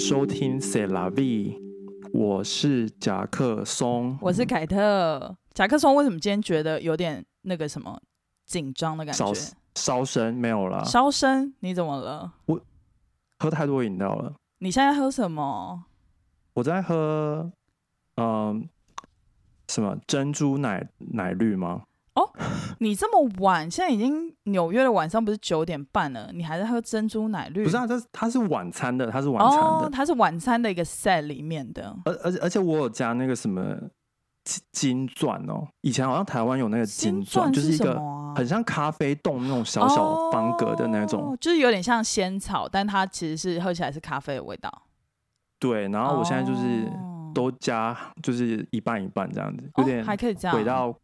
收听《C 拉 V》，我是夹克松。我是凯特。夹克松为什么今天觉得有点那个什么紧张的感觉烧？烧声没有了，烧身？你怎么了？我喝太多饮料了。你现在喝什么？我在喝，嗯、什么珍珠奶奶绿吗？你这么晚，现在已经纽约的晚上不是九点半了，你还在喝珍珠奶绿？不是啊，这它是晚餐的，它是晚餐哦，的，它是晚餐的一个 set 里面的。而而且而且我有加那个什么金金钻哦，以前好像台湾有那个金钻，就是一什个么啊很像咖啡冻那种小小方格的那种。哦就是有点像仙草，但它其实是喝起来是咖啡的味道。对，然后我现在就是哦都加，就是一半一半这样子，有哦点还可以这样，回到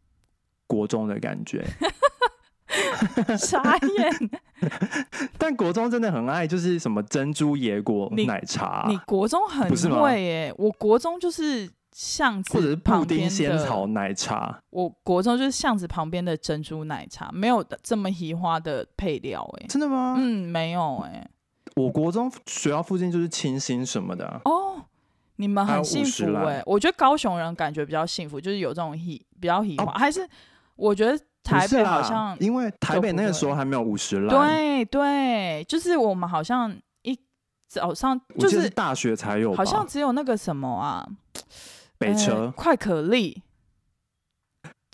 国中的感觉。傻眼。但国中真的很爱，就是什么珍珠野果奶茶，你国中很不是吗会耶，我国中就是巷子或者是布丁旁边的仙草奶茶。我国中就是巷子旁边的珍珠奶茶，没有这么奇花的配料哎。真的吗？嗯，没有哎。我国中学校附近就是清新什么的啊、哦，你们很幸福哎。我觉得高雄人感觉比较幸福，就是有这种喜比较喜花，哦还是我觉得台北好像因为台北那个时候还没有五十岚，，对对，就是我们好像一早上就是大学才有，好像只有那个什么啊，呃北车。快可丽，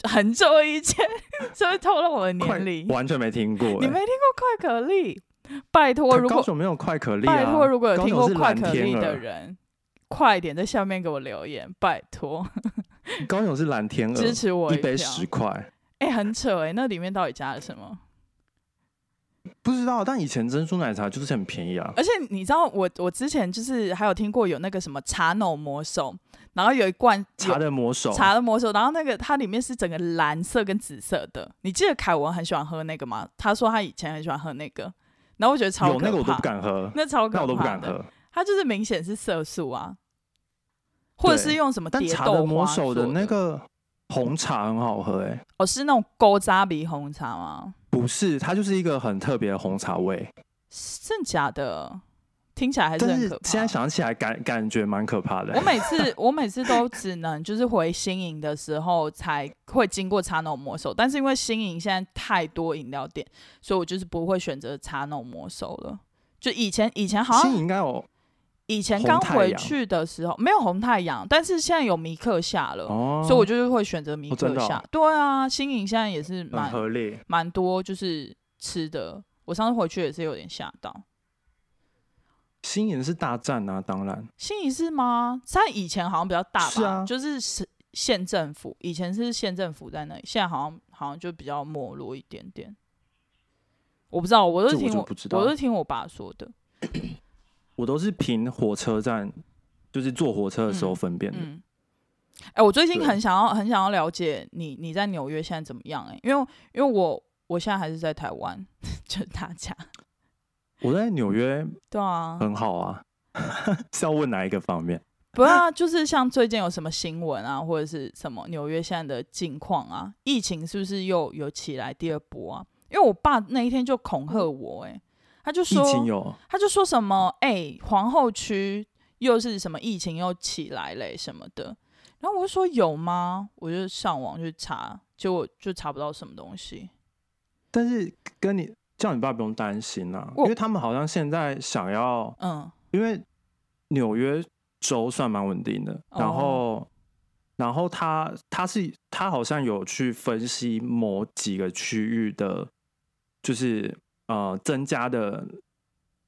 很久以前，就会透露我的年龄。完全没听过、欸，你没听过快可丽？拜托，如果没有快可丽啊，拜托，如果有听过快可丽，的人，快点在下面给我留言，拜托 高雄是蓝天鹅，支持我一杯十块，哎、很扯哎、那里面到底加了什么？不知道，但以前珍珠奶茶就是很便宜啊，而且你知道我，我之前就是还有听过有那个什么茶脑魔手，然后有一罐茶的魔手，茶的魔手，然后那个它里面是整个蓝色跟紫色的。你记得凯文很喜欢喝那个吗？他说他以前很喜欢喝那个，然后我觉得超，有那个我都不敢喝，那超可怕，那我都不敢。喝。它就是明显是色素啊，或者是用什么但茶的魔手的那个红茶很好喝、欸，哦，是那种勾扎鼻红茶吗？不是，它就是一个很特别的红茶味，真假的？听起来还是很可怕。现在想起来感感觉蛮可怕的、我每次 我每次都只能就是回新营的时候才会经过茶农魔手，但是因为新营现在太多饮料店，所以我就是不会选择茶农魔手了。就以前以前好新像应该有以前刚回去的时候没有红太阳，但是现在有米克夏了，哦，所以我就是会选择米克夏。对啊，新营现在也是蛮。蛮多就是吃的，我上次回去也是有点吓到。新营是大战啊，当然新营是吗？它以前好像比较大吧，是啊就是是县政府，以前是县政府在那里，现在好像好像就比较没落一点点。我不知道，我都听我我都是听我爸说的。我都是凭火车站，就是坐火车的时候嗯分辨的。嗯，哎、我最近很想要很想要了解你你在纽约现在怎么样、哎，因为因为我我现在还是在台湾，就大家我在纽约对啊，很好啊，是要问哪一个方面？不啊，就是像最近有什么新闻啊，或者是什么纽约现在的境况啊，疫情是不是又有起来第二波啊？因为我爸那一天就恐吓我、欸，他就疫情说，有他就说什么，哎、皇后区又是什么疫情又起来嘞、什么的，然后我就说有吗？我就上网去查，结果就查不到什么东西。但是跟你叫你爸不用担心啊，因为他们好像现在想要，嗯，因为纽约州算蛮稳定的，哦然后。然后他他是他好像有去分析某几个区域的，就是呃增加的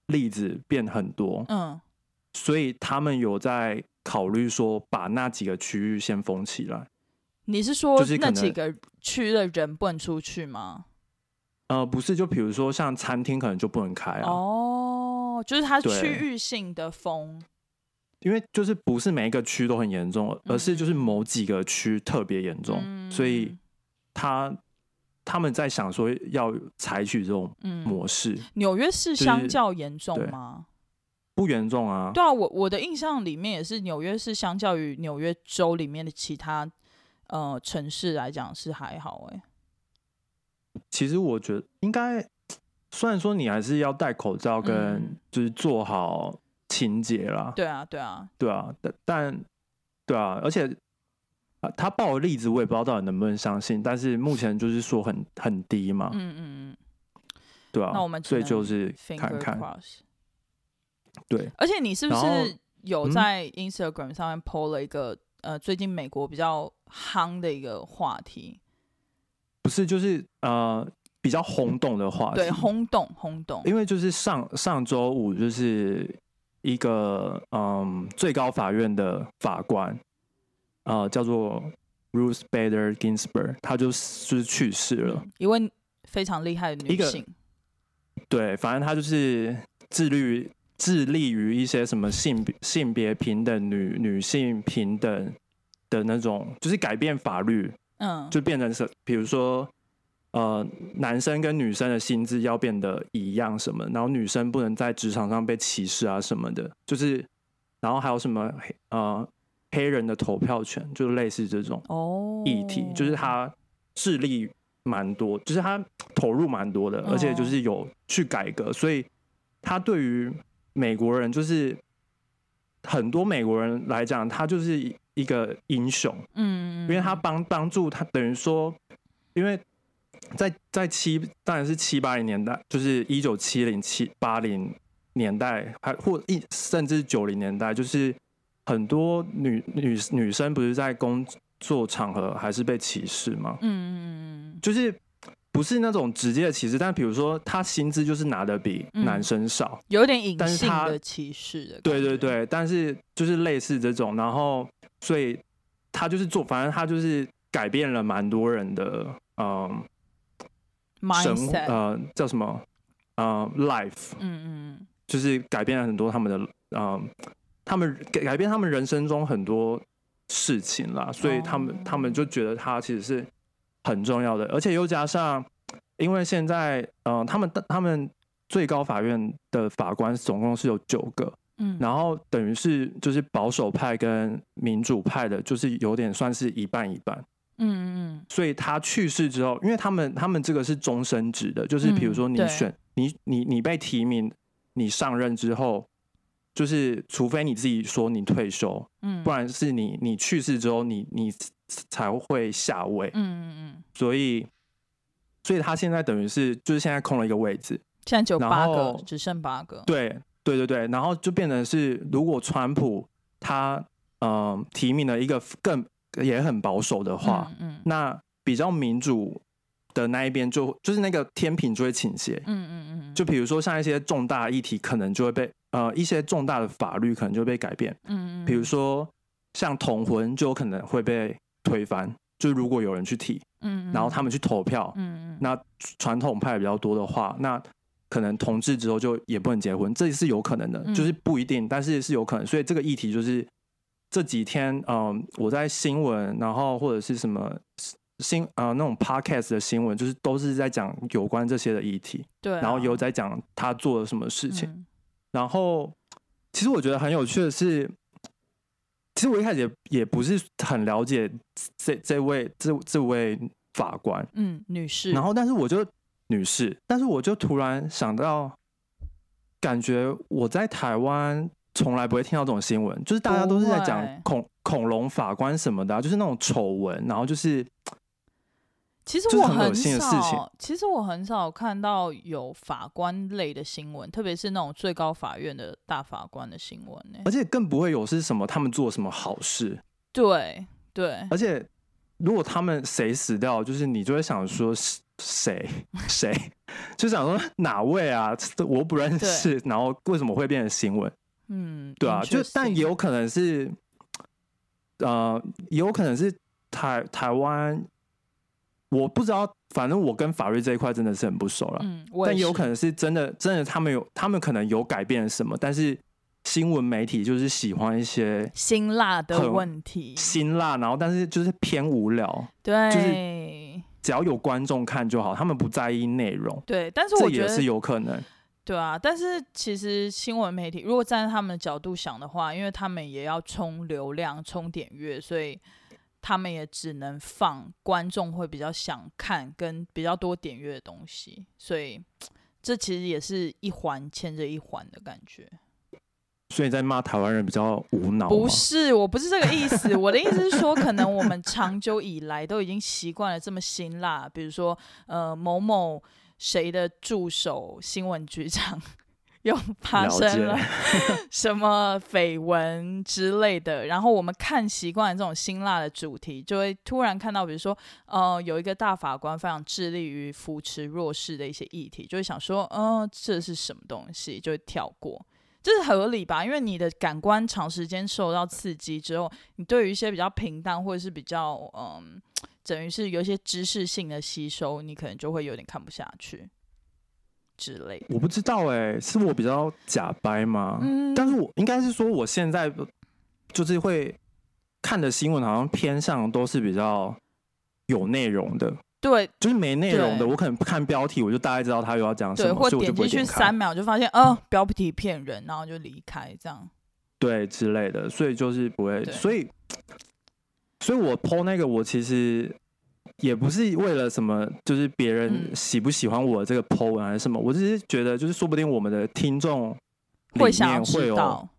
例子变很多，嗯，所以他们有在考虑说把那几个区域先封起来。你是说就是那几个区的人不能出去吗？呃，不是，就比如说像餐厅可能就不能开啊，哦，就是它区域性的封。因为就是不是每一个区都很严重，而是就是某几个区特别严重，嗯所以他他们在想说要采取这种嗯，模式，纽约市是相较严重对。吗？不严重啊。对啊，我我的印象里面也是纽约市相较于纽约州里面的其他呃城市来讲是还好哎、其实我觉得应该，虽然说你还是要戴口罩跟嗯。就是做好清洁啦，对啊，对啊，对啊，但但对啊，而且啊，他报的例子我也不知道到底能不能相信，但是目前就是说很很低嘛，嗯嗯嗯。对啊，那我们只所以就是看看，对，而且你是不是有嗯？在 Instagram 上面 PO 了一个、呃最近美国比较夯的一个话题？不是就是呃比较轰动的话题，对，轰动轰动。因为就是上上周五就是一个嗯最高法院的法官，呃叫做 Ruth Bader Ginsburg，她就就是去世了。嗯一位非常厉害的女性，对，反正她就是致力于致力于一些什么性别性别平等、女女性平等的那种，就是改变法律，嗯，就变成是比如说。呃，男生跟女生的薪资要变得一样什么，然后女生不能在职场上被歧视啊什么的，就是，然后还有什么黑呃黑人的投票权，就类似这种哦，议题，就是他势力蛮多，就是他投入蛮多的，而且就是有去改革，所以他对于美国人，就是很多美国人来讲，他就是一个英雄，嗯，因为他帮帮助他，等于说，因为在在七当然是七八零年代，就是一九七零七八零年代，还或一甚至九零年代，就是很多女女女生不是在工作场合还是被歧视吗？嗯嗯嗯就是不是那种直接的歧视，但比如说她薪资就是拿的比嗯。男生少，有点隐性的歧视的，对对，对，但是就是类似这种，然后所以他就是做，反正他就是改变了蛮多人的嗯生呃叫什么？呃 life，嗯嗯。就是改变了很多他们的嗯他们改改变他们人生中很多事情啦，所以他们、哦他们就觉得他其实是很重要的，而且又加上因为现在嗯、呃他们他们最高法院的法官总共是有九个。嗯，然后等于是就是保守派跟民主派的，就是有点算是一半一半。嗯嗯所以他去世之后，因为他们他们这个是终身制的，就是比如说你选、你你你被提名，你上任之后，就是除非你自己说你退休，嗯，不然是你你去世之后你你才会下位。嗯嗯嗯，所以所以他现在等于是就是现在空了一个位置，现在只有八个，只剩八个，对对对对，然后就变成是，如果川普他嗯、呃提名了一个更也很保守的话，嗯嗯。那比较民主的那一边就就是那个天平就会倾斜。嗯嗯嗯，就比如说像一些重大议题，可能就会被呃一些重大的法律可能就会被改变，嗯嗯，比如说像同婚就有可能会被推翻，就如果有人去提，嗯，嗯，然后他们去投票，嗯嗯，那传统派比较多的话，那可能同志之后就也不能结婚，这是有可能的，嗯。就是不一定，但是是有可能。所以这个议题就是这几天，嗯、我在新闻，然后或者是什么新啊、呃、那种 podcast 的新闻，就是都是在讲有关这些的议题，对啊，然后有在讲他做了什么事情。嗯然后其实我觉得很有趣的是，其实我一开始也也不是很了解这这位这这位法官，嗯，女士，然后，但是我就女士，但是我就突然想到，感觉我在台湾从来不会听到这种新闻，就是大家都是在讲恐恐龙法官什么的啊、就是那种丑闻，然后就是其实我很少，其实我很少看到有法官类的新闻，特别是那种最高法院的大法官的新闻呢、而且更不会有是什么他们做什么好事，对对，而且如果他们谁死掉，就是你就会想说是谁谁，就想说哪位啊，我不认识，然后为什么会变成新闻？嗯，对啊，就但也有可能是，呃，也有可能是台台湾，我不知道，反正我跟法律这一块真的是很不熟了。嗯，但有可能是真的，真的他们有，他们可能有改变什么，但是新闻媒体就是喜欢一些辛辣的问题，辛辣，然后但是就是偏无聊，对、就是只要有观众看就好，他们不在意内容，对，但是这我觉得也是有可能。对啊，但是其实新闻媒体如果站在他们的角度想的话，因为他们也要冲流量、冲点阅，所以他们也只能放观众会比较想看跟比较多点阅的东西，所以这其实也是一环牵着一环的感觉。所以在骂台湾人比较无脑。不是，我不是这个意思。我的意思是说，可能我们长久以来都已经习惯了这么辛辣，比如说，呃，某某谁的助手新闻局长又 发生了 什么绯闻之类的，然后我们看习惯了这种辛辣的主题，就会突然看到，比如说，呃，有一个大法官非常致力于扶持弱势的一些议题，就会想说，嗯，这是什么东西，就会跳过。这是合理吧？因为你的感官长时间受到刺激之后，你对于一些比较平淡或者是比较嗯，等于是有一些知识性的吸收，你可能就会有点看不下去之类的。我不知道哎、是我比较假掰吗？嗯但是我应该是说，我现在就是会看的新闻，好像偏向都是比较有内容的，对就是没内容的，我可能看标题，我就大概知道他又要讲什对，么，或所以我就点进去不会点开三秒就发现，哦，标题骗人，然后就离开这样。对之类的，所以就是不会，所以，所以我 PO 那个，我其实也不是为了什么，就是别人嗯。喜不喜欢我这个 PO 文还是什么，我只是觉得，就是说不定我们的听众里会想要面会有知道，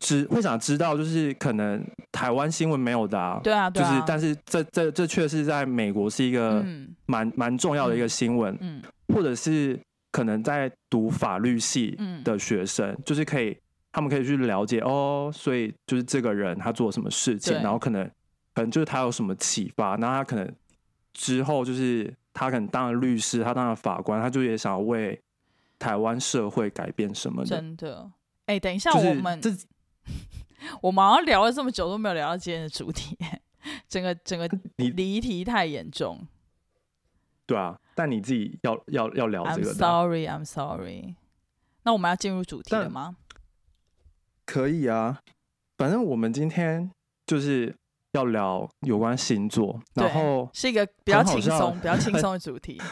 知会想知道，就是可能台湾新闻没有的、啊，对啊，对啊，就是但是这这这确是在美国是一个嗯。蛮蛮重要的一个新闻，嗯。或者是可能在读法律系嗯。的学生，就是可以他们可以去了解哦，所以就是这个人他做什么事情，然后可能可能就是他有什么启发，那他可能之后就是他可能当了律师，他当了法官，他就也想要为台湾社会改变什么的，真的。哎、等一下，就是我们这 我们好像聊了这么久都没有聊到今天的主题，整个整个 你离题太严重。对啊，但你自己要要要聊这个，sorry, I'm sorry。那我们要进入主题了但吗？可以啊，反正我们今天就是要聊有关星座，然后是一个比较轻松、比较轻松的主题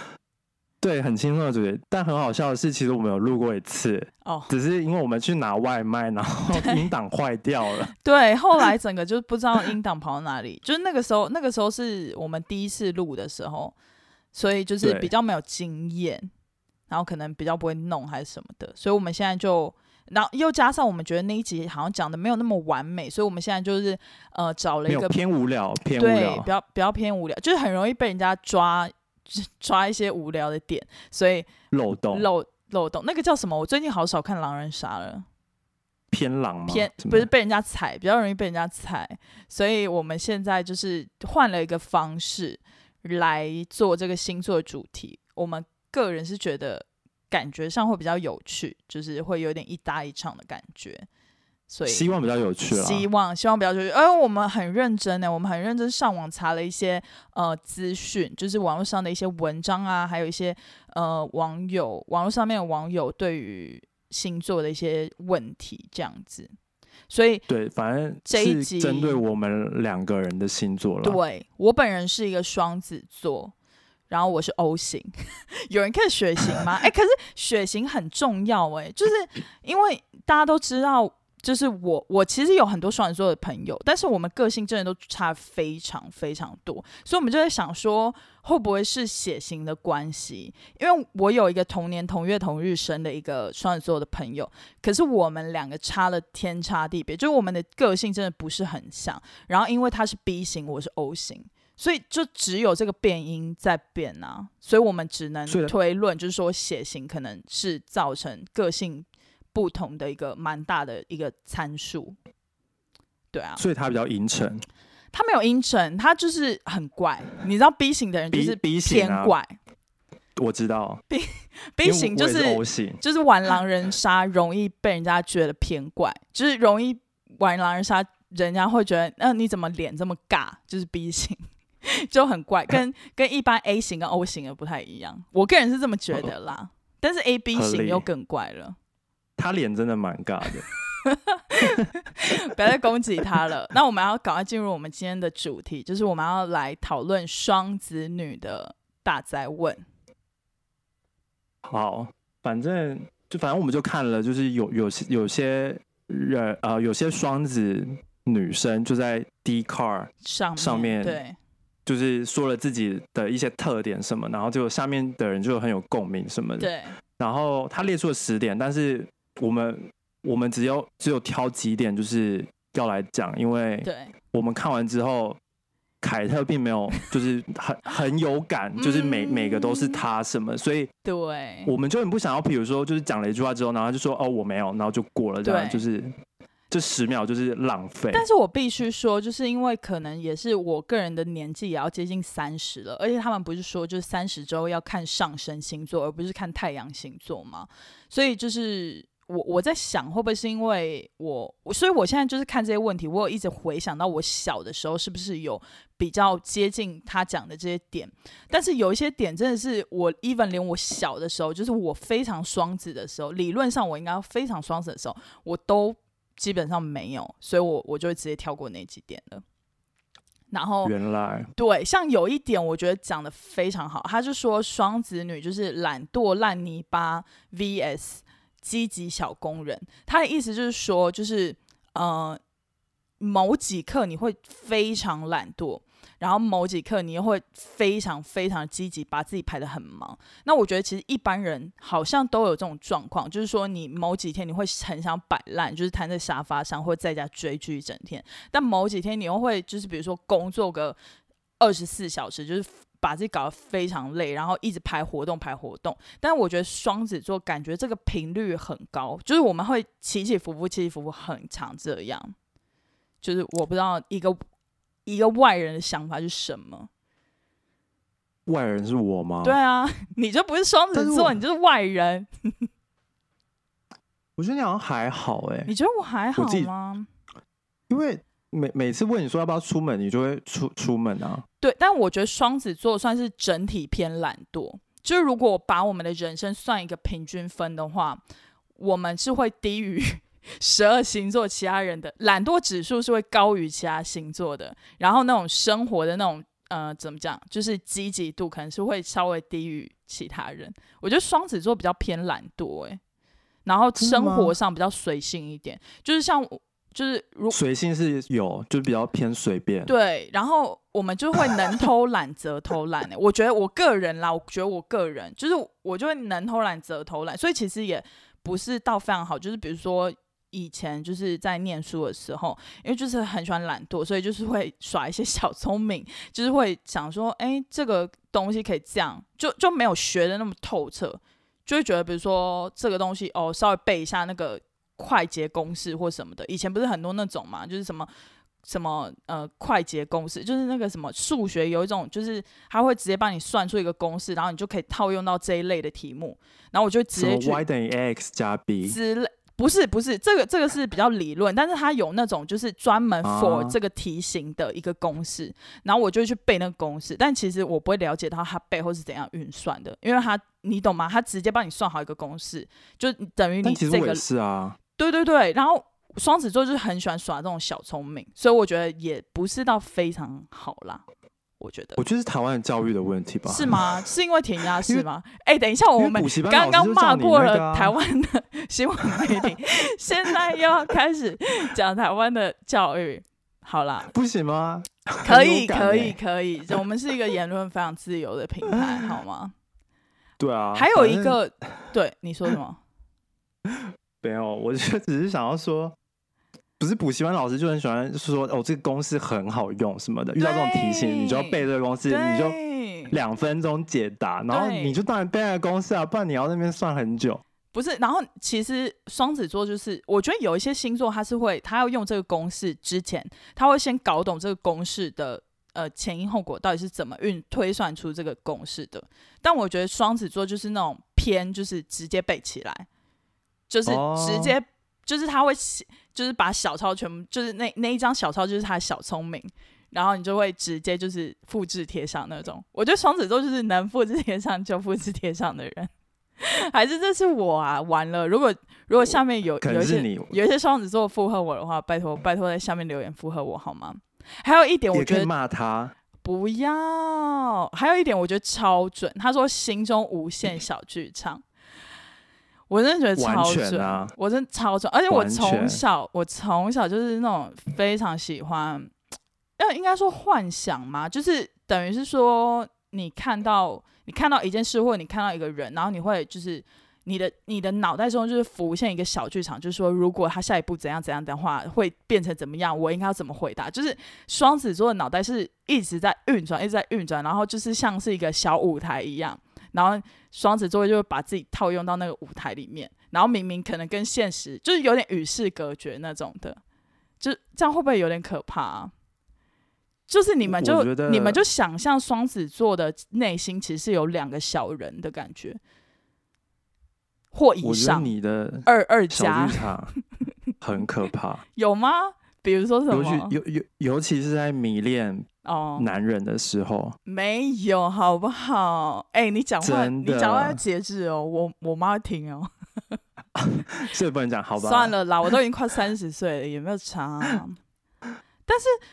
对很轻松的主题，但很好笑的是，其实我们有录过一次，哦。只是因为我们去拿外卖，然后音档坏掉了。对，后来整个就不知道音档跑到哪里，就是那个时候，那个时候是我们第一次录的时候，所以就是比较没有经验，然后可能比较不会弄还是什么的，所以我们现在就，然后又加上我们觉得那一集好像讲的没有那么完美，所以我们现在就是呃找了一个偏无聊，偏无对聊比。较比较偏无聊，就是很容易被人家抓抓一些无聊的点，所以漏洞漏漏洞那个叫什么？我最近好少看狼人杀了。偏狼吗？偏不是被人家踩，比较容易被人家踩，所以我们现在就是换了一个方式来做这个星座主题。我们个人是觉得感觉上会比较有趣，就是会有点一搭一唱的感觉，所以希望比较有趣啊。希望希望比较就是，哎，我们很认真呢，我们很认真上网查了一些呃资讯，就是网络上的一些文章啊，还有一些呃网友网络上面的网友对于星座的一些问题这样子，所以对，反正这一集针对我们两个人的星座了。对我本人是一个双子座。然后我是 O 型，有人看血型吗？哎、可是血型很重要哎、就是因为大家都知道，就是我我其实有很多双子座的朋友，但是我们个性真的都差非常非常多，所以我们就在想说，会不会是血型的关系？因为我有一个同年同月同日生的一个双子座的朋友，可是我们两个差了天差地别，就是我们的个性真的不是很像。然后因为他是 B 型，我是 O 型。所以就只有这个变音在变啊，所以我们只能推论，就是说血型可能是造成个性不同的一个蛮大的一个参数。对啊，所以他比较阴沉。他没有阴沉，他就是很怪。你知道 B 型的人就是 B 型啊，偏怪、我知道 B B 型就是型。就是玩狼人杀容易被人家觉得偏怪，就是容易玩狼人杀，人家会觉得，那、你怎么脸这么尬？就是 B 型，就很怪，跟 跟一般 A 型跟 O 型的不太一样。我个人是这么觉得啦，但是 A B 型又更怪了，他脸真的蛮尬的。不要再攻击他了。那我们要赶快进入我们今天的主题，就是我们要来讨论双子女的大灾问。好，反正就反正我们就看了，就是有有些有些人呃，有些双子女生就在 D car 上面上面对就是说了自己的一些特点什么，然后就下面的人就很有共鸣什么的。对。然后他列出了十点，但是我们我们只有只有挑几点就是要来讲，因为对，我们看完之后，凯特并没有就是很很有感，就是每每个都是他什么，所以对，我们就很不想要，比如说就是讲了一句话之后，然后就说哦我没有，然后就过了，这样就是这十秒就是浪费。但是我必须说，就是因为可能也是我个人的年纪也要接近三十了，而且他们不是说就是三十周要看上升星座，而不是看太阳星座吗，所以就是我我在想，会不会是因为我，所以我现在就是看这些问题，我有一直回想到我小的时候是不是有比较接近他讲的这些点，但是有一些点真的是我 even 连我小的时候，就是我非常双子的时候，理论上我应该非常双子的时候，我都基本上没有，所以我我就会直接跳过那几点了。然后原来对，像有一点我觉得讲的非常好，他就说双子女就是懒惰烂泥巴 vs 积极小工人。他的意思就是说，就是呃，某几刻你会非常懒惰，然后某几刻你又会非常非常积极，把自己排得很忙。那我觉得其实一般人好像都有这种状况，就是说你某几天你会很想摆烂，就是瘫在沙发上或在家追剧一整天，但某几天你又会就是比如说工作个二十四小时，就是把自己搞得非常累，然后一直排活动排活动。但我觉得双子座感觉这个频率很高，就是我们会起起伏伏，起起伏伏很长这样。就是我不知道一个一个外人的想法是什么。外人是我吗？对，啊，你就不是双子座，你就是外人。我觉得你好像还好哎、你觉得我还好吗？因为每每次问你说要不要出门，你就会出出门啊。对，但我觉得双子座算是整体偏懒惰。就是如果把我们的人生算一个平均分的话，我们是会低于十二星座其他人的懒惰指数是会高于其他星座的。然后那种生活的那种呃怎么讲，就是积极度可能是会稍微低于其他人。我觉得双子座比较偏懒惰，诶，然后生活上比较随性一点，就是像我就是如随性是有，就比较偏随便。对，然后我们就会能偷懒则偷懒、欸。我觉得我个人啦，我觉得我个人就是我就会能偷懒则偷懒，所以其实也不是到非常好。就是比如说以前就是在念书的时候，因为就是很喜欢懒惰，所以就是会 耍一些小聪明，就是会想说，哎、这个东西可以这样，就就没有学的那么透彻，就会觉得比如说这个东西哦，稍微背一下那个快捷公式或什么的。以前不是很多那种嘛，就是什么。什么呃快捷公式，就是那个什么数学有一种，就是它会直接帮你算出一个公式，然后你就可以套用到这一类的题目，然后我就直接去 y 等于 x 加 b，之类。不是不是，这个这个是比较理论，但是它有那种就是专门 for 啊这个题型的一个公式，然后我就会去背那个公式，但其实我不会了解到它背后是怎样运算的，因为它你懂吗？它直接帮你算好一个公式，就等于你这个是啊。对对对，然后双子座就是很喜欢耍这种小聪明，所以我觉得也不是到非常好啦。我觉得我觉得是台湾教育的问题吧？是？吗？是因为填鸭 式吗？哎、等一下，我们因为补习班刚刚骂过了台湾的新闻媒体，现在又要开始讲台湾的教育。好啦，不行吗？可以，可以，欸可以，我们是一个言论非常自由的平台，好吗？对啊，还有一个，对你说什么？没有，我就只是想要说，不是补习班老师就很喜欢说哦，这个公式很好用什么的，遇到这种题型你就要背这个公式，你就，两分钟解答，然后你就当然背那个公式啊，不然你要那边算很久。不是，然后其实双子座就是，我觉得有一些星座他是会，他要用这个公式之前，他会先搞懂这个公式的呃前因后果到底是怎么运推算出这个公式的。但我觉得双子座就是那种偏，就是直接背起来，就是直接、就是他会写，就是把小抄全部就是那那一张小抄就是他的小聪明。然后你就会直接就是复制贴上那种，我觉得双子座就是能复制贴上就复制贴上的人。还是这是我啊？完了！如果如果下面有有一些有一些双子座附和我的话，拜托拜托在下面留言附和我好吗？还有一点，我觉得骂他，不要。还有一点，我觉得超准。他说心中无限小剧场，我真的觉得超准，啊我真的超准。而且我从小我从小就是那种非常喜欢，要应该说幻想嘛，就是等于是说你看到你看到一件事，或者你看到一个人，然后你会就是你的你的脑袋中就是浮现一个小剧场，就是说如果他下一步怎样怎样的话，会变成怎么样，我应该要怎么回答？就是双子座的脑袋是一直在运转，一直在运转，然后就是像是一个小舞台一样，然后双子座就会把自己套用到那个舞台里面，然后明明可能跟现实就是有点与世隔绝那种的，就这样会不会有点可怕、啊？就是你们就你们就想象双子座的内心其实是有两个小人的感觉，或以上你的二二加很可怕，有吗？比如说什尤其么？尤尤尤其是在迷恋哦，男人的时候，没有，好不好？哎、你讲话，你讲话要节制哦，我我妈会听哦。所以不能讲好吧？算，了啦，我都已经快三十岁了，也没有差啊、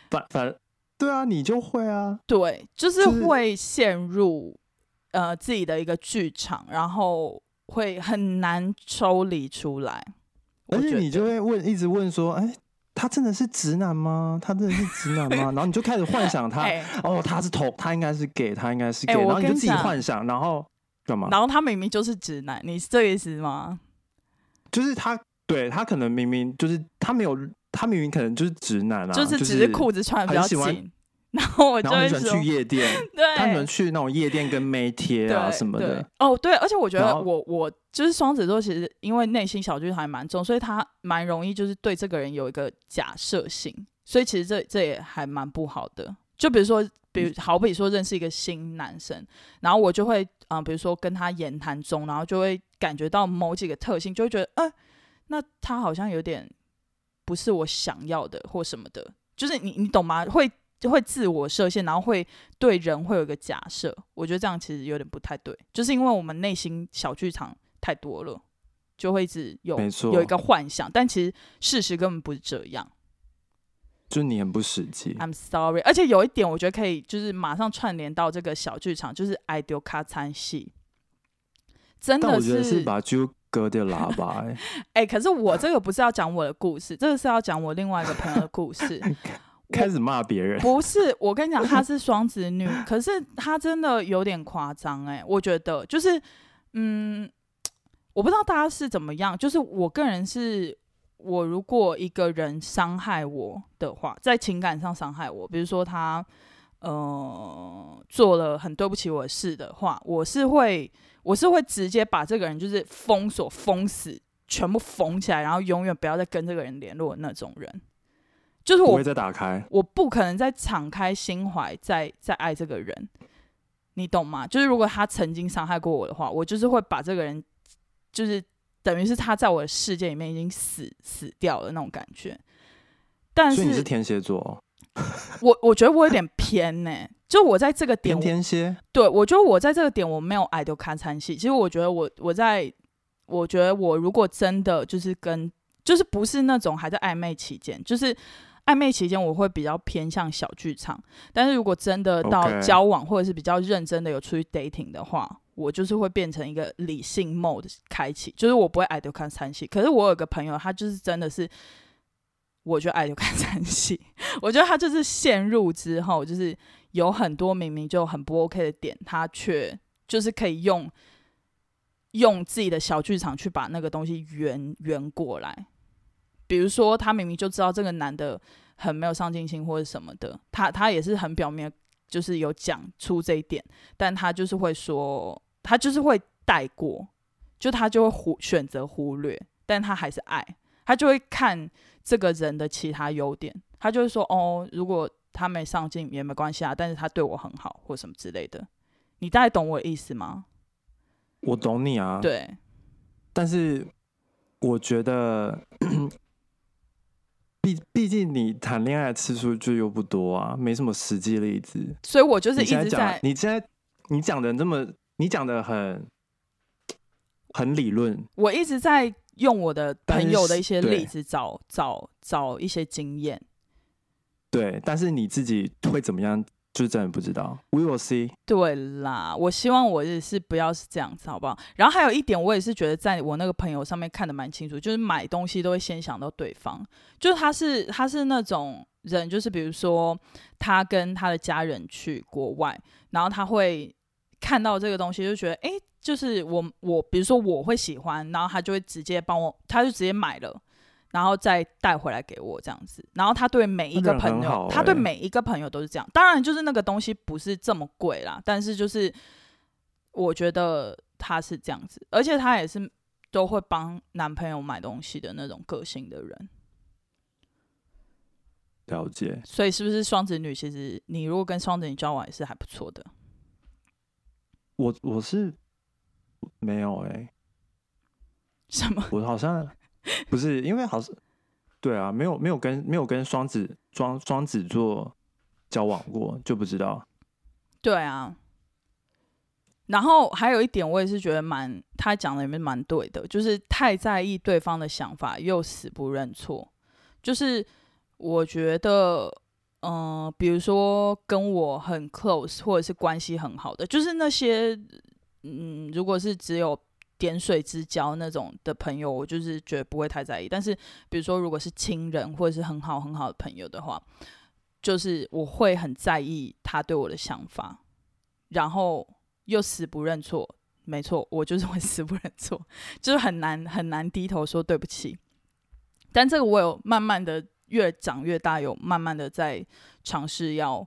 反反对啊，你就会啊，对，就是会陷入呃自己的一个剧场，然后会很难抽离出来。而且你就会问，一直问说，哎、他真的是直男吗？他真的是直男吗？然后你就开始幻想他，哎、哦，他是同，他应该是 gay，他应该是我然后你就自己幻想，然后干嘛？然后他明明就是直男，你是这个意思吗？就是他，对他可能明明就是他没有，他明明可能就是直男啊，就是是只是裤子穿的比较喜欢紧，然后我就很喜欢去夜店，对，他喜欢去那种夜店跟妹贴啊什么的。哦，对，而且我觉得我我就是双子座，其实因为内心小剧场还蛮重，所以他蛮容易就是对这个人有一个假设性，所以其实这这也还蛮不好的。就比如说，比如好比说认识一个新男生，然后我就会啊、呃比如说跟他言谈中，然后就会感觉到某几个特性，就会觉得，呃，那他好像有点不是我想要的或什么的，就是你你懂吗？会就会自我设限，然后会对人会有一个假设。我觉得这样其实有点不太对，就是因为我们内心小剧场太多了，就会一直有有一个幻想，但其实事实根本不是这样。就你很不实际，I'm sorry，而且有一点我觉得可以，就是马上串联到这个小剧场，就是爱丢卡餐戏，真的是把就割掉喇叭、欸，哎、可是我这个不是要讲我的故事，这个是要讲我另外一个朋友的故事。开始骂别人。不是，我跟你讲，她 是双子女，可是她真的有点夸张哎，我觉得就是，嗯，我不知道大家是怎么样，就是我个人是，我如果一个人伤害我的话，在情感上伤害我，比如说他呃做了很对不起我的事的话，我是会，我是会直接把这个人就是封锁、封死，全部封起来，然后永远不要再跟这个人联络的那种人。就是我不会再打开，我不可能再敞开心怀，再再爱这个人，你懂吗？就是如果他曾经伤害过我的话，我就是会把这个人，就是等于是他在我的世界里面已经死死掉了那种感觉。但所以你是是天蝎座哦，我我觉得我有点偏呢、就我在这个点，天蝎，对我觉得我在这个点我没有爱丢看餐戏。其实我觉得我我在，我觉得我如果真的就是跟就是不是那种还在暧昧期间，就是暧昧期间我会比较偏向小剧场，但是如果真的到交往或者是比较认真的有出去 dating 的话，我就是会变成一个理性 mode 开启，就是我不会爱丢看三戏。可是我有个朋友，他就是真的是。我就爱丢看三戏，我觉得他就是陷入之后，就是有很多明明就很不 OK 的点，他却就是可以用用自己的小剧场去把那个东西圆圆过来。比如说，他明明就知道这个男的很没有上进心或者什么的，他他也是很表面，就是有讲出这一点，但他就是会说，他就是会带过，就他就会忽选择忽略，但他还是爱，他就会看这个人的其他优点，他就会说，哦，如果他没上进也没关系啊，但是他对我很好或什么之类的。你大概懂我的意思吗？我懂你啊，，对，但是我觉得，毕毕竟你谈恋爱的次数就又不多啊，没什么实际例子。所以我就是一直在，你现在你讲的这么，你讲的很很理论，我一直在用我的朋友的一些例子找找找一些经验。对，但是你自己会怎么样，就真的不知道。We will see。对啦，我希望我也是不要是这样子，好不好？然后还有一点，我也是觉得在我那个朋友上面看的蛮清楚，就是买东西都会先想到对方，就是他是他是那种人，就是比如说他跟他的家人去国外，然后他会看到这个东西就觉得，哎、就是我我比如说我会喜欢，然后他就会直接帮我，他就直接买了。然后再带回来给我这样子，然后他对每一个朋友，他对每一个朋友都是这样。当然，就是那个东西不是这么贵啦，但是就是我觉得他是这样子，而且他也是都会帮男朋友买东西的那种个性的人。了解。所以是不是双子女？其实你如果跟双子女交往也是还不错的。我我是没有哎、什么？我好像 不是因为好像对啊，没有没有跟没有跟双子双双子座交往过，就不知道。对啊。然后还有一点，我也是觉得蛮他讲的也蛮对的，就是太在意对方的想法，又死不认错。就是我觉得，嗯、比如说跟我很 close 或者是关系很好的，就是那些，嗯，如果是只有点水之交那种的朋友，我就是觉得不会太在意。但是比如说如果是亲人或者是很好很好的朋友的话，就是我会很在意他对我的想法，然后又死不认错。没错，我就是会 死不认错，就是很难很难低头说对不起。但这个我有慢慢的越长越大，有慢慢的在尝试要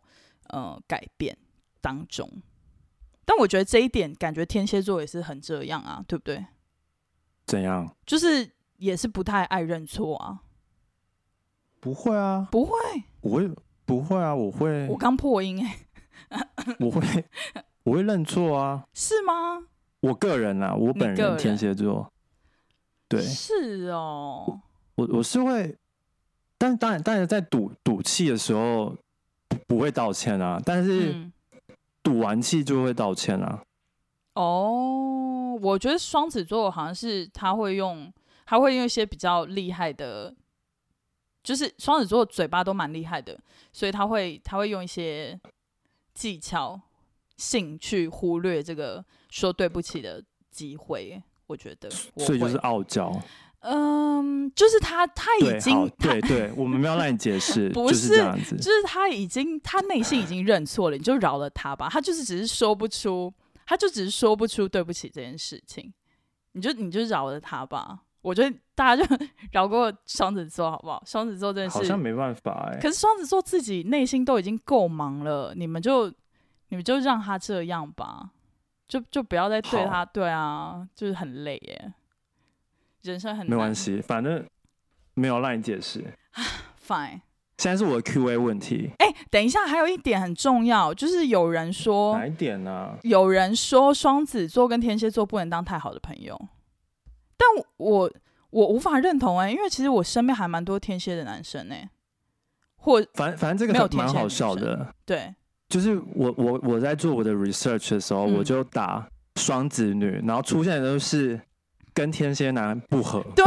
呃改变当中。但我觉得这一点，感觉天蝎座也是很这样啊，对不对？怎样？就是也是不太爱认错啊。不会啊，不会，我会不会啊？我会我刚破音哎、我会我会认错啊。是吗？我个人啊，我本人人天蝎座，对是哦，我我是会，但当然当然在赌赌气的时候不不会道歉啊，但是嗯，赌完气就会道歉啊。哦，我觉得双子座好像是他会用，他会用一些比较厉害的，就是双子座嘴巴都蛮厉害的，所以他会他会用一些技巧性去忽略这个说对不起的机会。我觉得我，所以就是傲娇。嗯，就是他他已经，对对，我们没有让你解 释，不是这样子。就是他已经他内心已经认错了，你就饶了他吧。他就是只是说不出，他就只是说不出对不起这件事情，你就你就饶了他吧。我觉得大家就 饶过双子座好不好？双子座真的是，好像没办法哎、可是双子座自己内心都已经够忙了，你们就你们就让他这样吧，就就不要再对他，对啊，就是很累耶，人生很难没关系，反正没有让你解释。fine。现在是我的 Q&A 问题，哎、等一下，还有一点很重要，就是有人说哪，一点呢、有人说双子座跟天蝎座不能当太好的朋友，但我我无法认同哎、因为其实我身边还蛮多天蝎的男生哎、或反反正这没有个蛮好笑的，对就是我我我在做我的 research 的时候，嗯我就打双子女，然后出现的都是跟天蝎男不合，对。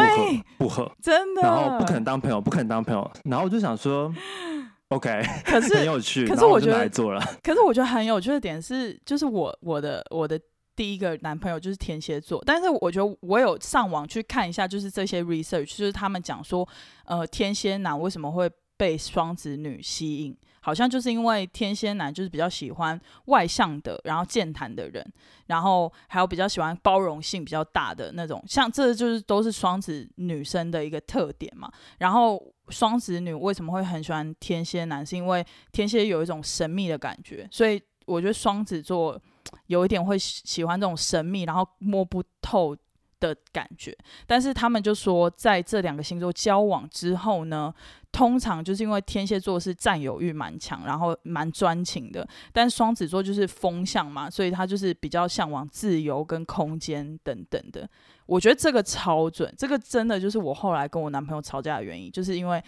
不合，不合，真的，然后不可能当朋友，不可能当朋友，然后我就想说，OK，可是很有趣，可是我觉得做了，可是我觉得很有趣的点是，就是我我的我的第一个男朋友就是天蝎座，但是我觉得我有上网去看一下，就是这些 research，就是他们讲说，呃，天蝎男为什么会被双子女吸引？好像就是因为天蝎男就是比较喜欢外向的，然后健谈的人，然后还有比较喜欢包容性比较大的那种，像这就是都是双子女生的一个特点嘛。然后双子女为什么会很喜欢天蝎男？是因为天蝎有一种神秘的感觉，所以我觉得双子座有一点会喜欢这种神秘，然后摸不透的感觉。但是他们就说，在这两个星座交往之后呢，通常就是因为天蝎座是占有欲蛮强，然后蛮专情的，但双子座就是风向嘛，所以他就是比较向往自由跟空间等等的。我觉得这个超准，这个真的就是我后来跟我男朋友吵架的原因，就是因为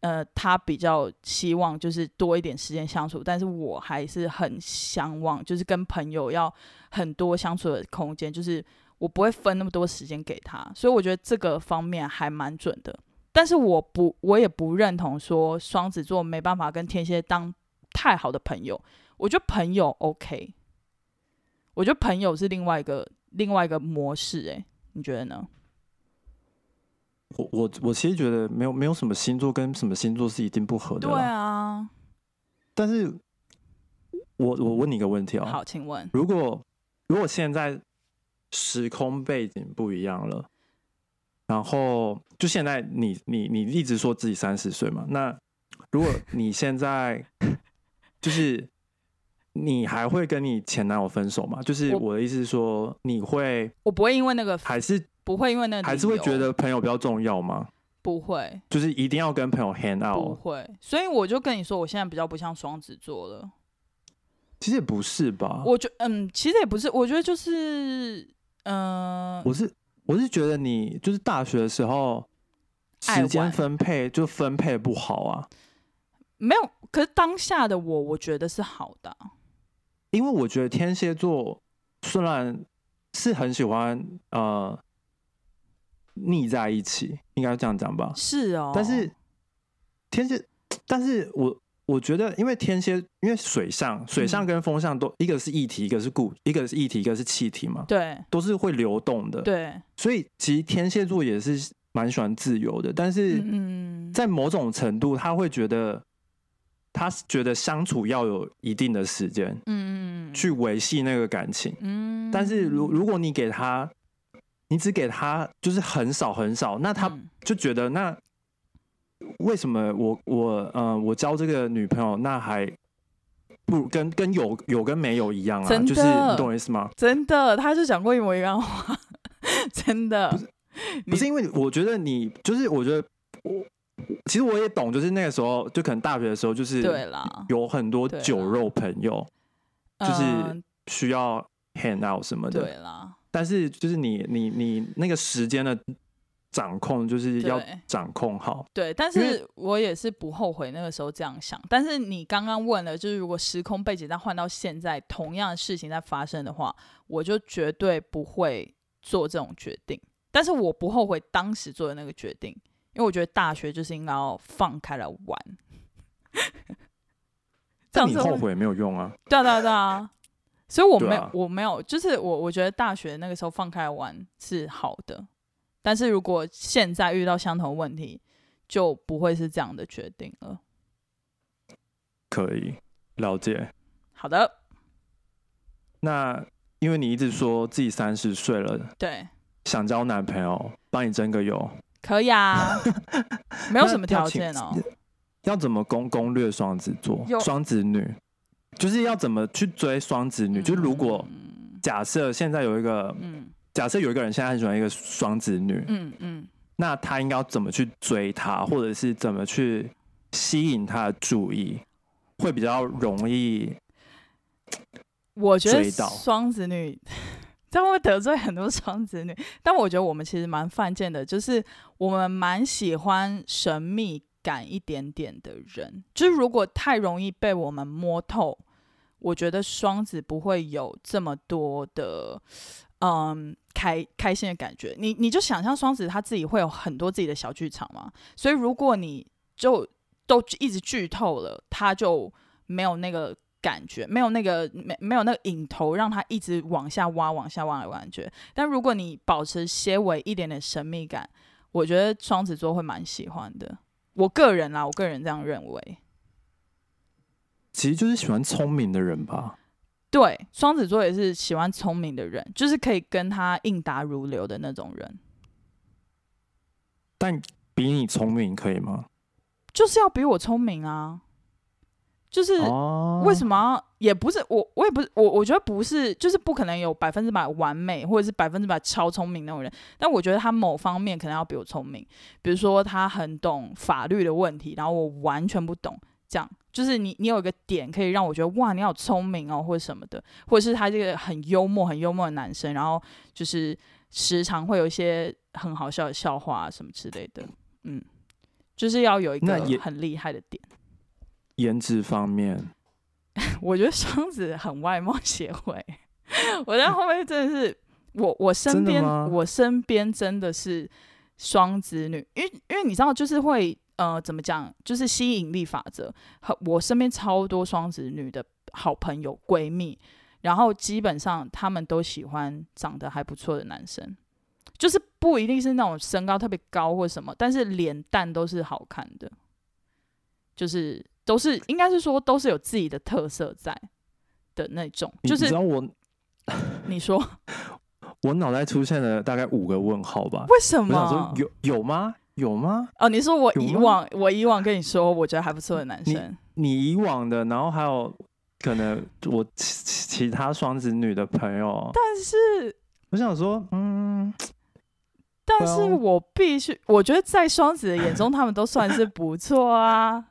呃，他比较希望就是多一点时间相处，但是我还是很向往，就是跟朋友要很多相处的空间，就是我不会分那么多时间给他，所以我觉得这个方面还蛮准的。但是我不，我也不认同说双子座没办法跟天蝎当太好的朋友。我觉得朋友 OK，我觉得朋友是另外一个另外一个模式、欸，你觉得呢？我我我其实觉得没有没有什么星座跟什么星座是一定不合的对，啊，但是我我问你一个问题哦，好，请问，如果如果现在时空背景不一样了，然后就现在你你你一直说自己三十岁嘛，那如果你现在就是你还会跟你前男友分手吗？就是我我的意思是说，你会我不会因为那个，还是不会因为那个还是会觉得朋友比较重要吗？不会就是一定要跟朋友 hand out？不会，所以我就跟你说，我现在比较不像双子座了。其实也不是吧，我觉嗯，其实也不是，我觉得就是嗯、我是我是觉得你就是大学的时候时间分配就分配不好啊，没有。可是当下的我，我觉得是好的啊、因为我觉得天蝎座虽然是很喜欢呃腻在一起，应该这样讲吧，是哦。但是天蝎，但是我我觉得因为天蝎，因为水象水象嗯。跟风象都、一个是液体，一个是固，一个是液体，一个是气体嘛，对都是会流动的，对，所以其实天蝎座也是蛮喜欢自由的，但是嗯，在某种程度，他会觉得他是觉得相处要有一定的时间嗯嗯。去维系那个感情，嗯，但是如如果你给他，你只给他就是很少很少，那他嗯。就觉得那为什么我我呃我交这个女朋友那还不如跟跟有有跟没有一样啊？真的。就是你懂我意思吗？真的，他就讲过一模一样的话，真的。不是因为我觉得你就是我觉得我其实我也懂，就是那个时候就可能大学的时候就是对啦，有很多酒肉朋友就是嗯需要 hand out 什么的，对啦，但是就是你你你那个时间的掌控就是要掌控好。对，但是我也是不后悔那个时候这样想。但是你刚刚问了，就是如果时空背景再换到现在，同样的事情在发生的话，我就绝对不会做这种决定。但是我不后悔当时做的那个决定，因为我觉得大学就是应该要放开来玩。这样子会但你后悔也没有用啊。对啊对啊对啊，所以我没有、啊我没有，就是我我觉得大学那个时候放开玩是好的，但是如果现在遇到相同问题，就不会是这样的决定了。可以了解。好的，那因为你一直说自己三十岁了，对，想交男朋友，帮你征个友，可以啊，没有什么条件哦。要怎么攻攻略双子座有、双子女？就是要怎么去追双子女？就如果嗯假设现在有一个，嗯假设有一个人现在很喜欢一个双子女，嗯嗯，那他应该要怎么去追她，或者是怎么去吸引她的注意，会比较容易？我觉得双子女。这样会得罪很多双子女，但我觉得我们其实蛮犯贱的，就是我们蛮喜欢神秘感一点点的人。就是如果太容易被我们摸透，我觉得双子不会有这么多的嗯开开心的感觉。你你就想象双子他自己会有很多自己的小剧场嘛，所以如果你就都一直剧透了，他就没有那个感觉，没有那个没没有那个引头，让他一直往下挖、往下挖的感觉。但如果你保持些微一点点神秘感，我觉得双子座会蛮喜欢的。我个人啦，我个人这样认为。其实就是喜欢聪明的人吧。对，双子座也是喜欢聪明的人，就是可以跟他应答如流的那种人，但比你聪明可以吗？就是要比我聪明啊。就是哦，为什么要也不是我，我也不是我，我觉得不是，就是不可能有百分之百完美，或者是百分之百超聪明那种人。但我觉得他某方面可能要比我聪明，比如说他很懂法律的问题，然后我完全不懂，这样就是你你有一个点可以让我觉得哇，你好聪明哦，或者什么的，或者是他这个很幽默、很幽默的男生，然后就是时常会有一些很好笑的笑话啊什么之类的，嗯，就是要有一个很厉害的点。颜值方面，我觉得双子很外貌协会，我在后面真的是我我身边我身边真的是双子女，因为因为你知道就是会呃怎么讲，就是吸引力法则，和我身边超多双子女的好朋友闺蜜，然后基本上他们都喜欢长得还不错的男生。就是不一定是那种身高特别高或什么，但是脸蛋都是好看的，就是都是应该是说都是有自己的特色在的那种，你就是你知道我你说 我脑袋出现了大概五个问号吧。为什我想说么？有有吗？有吗？哦，你说我以往我以往跟你说，我觉得还不错的男生，你以往的，然后还有可能我其其其他双子女的朋友，但是我想说，嗯，但是我必须，我觉得在双子的眼中，他们都算是不错啊。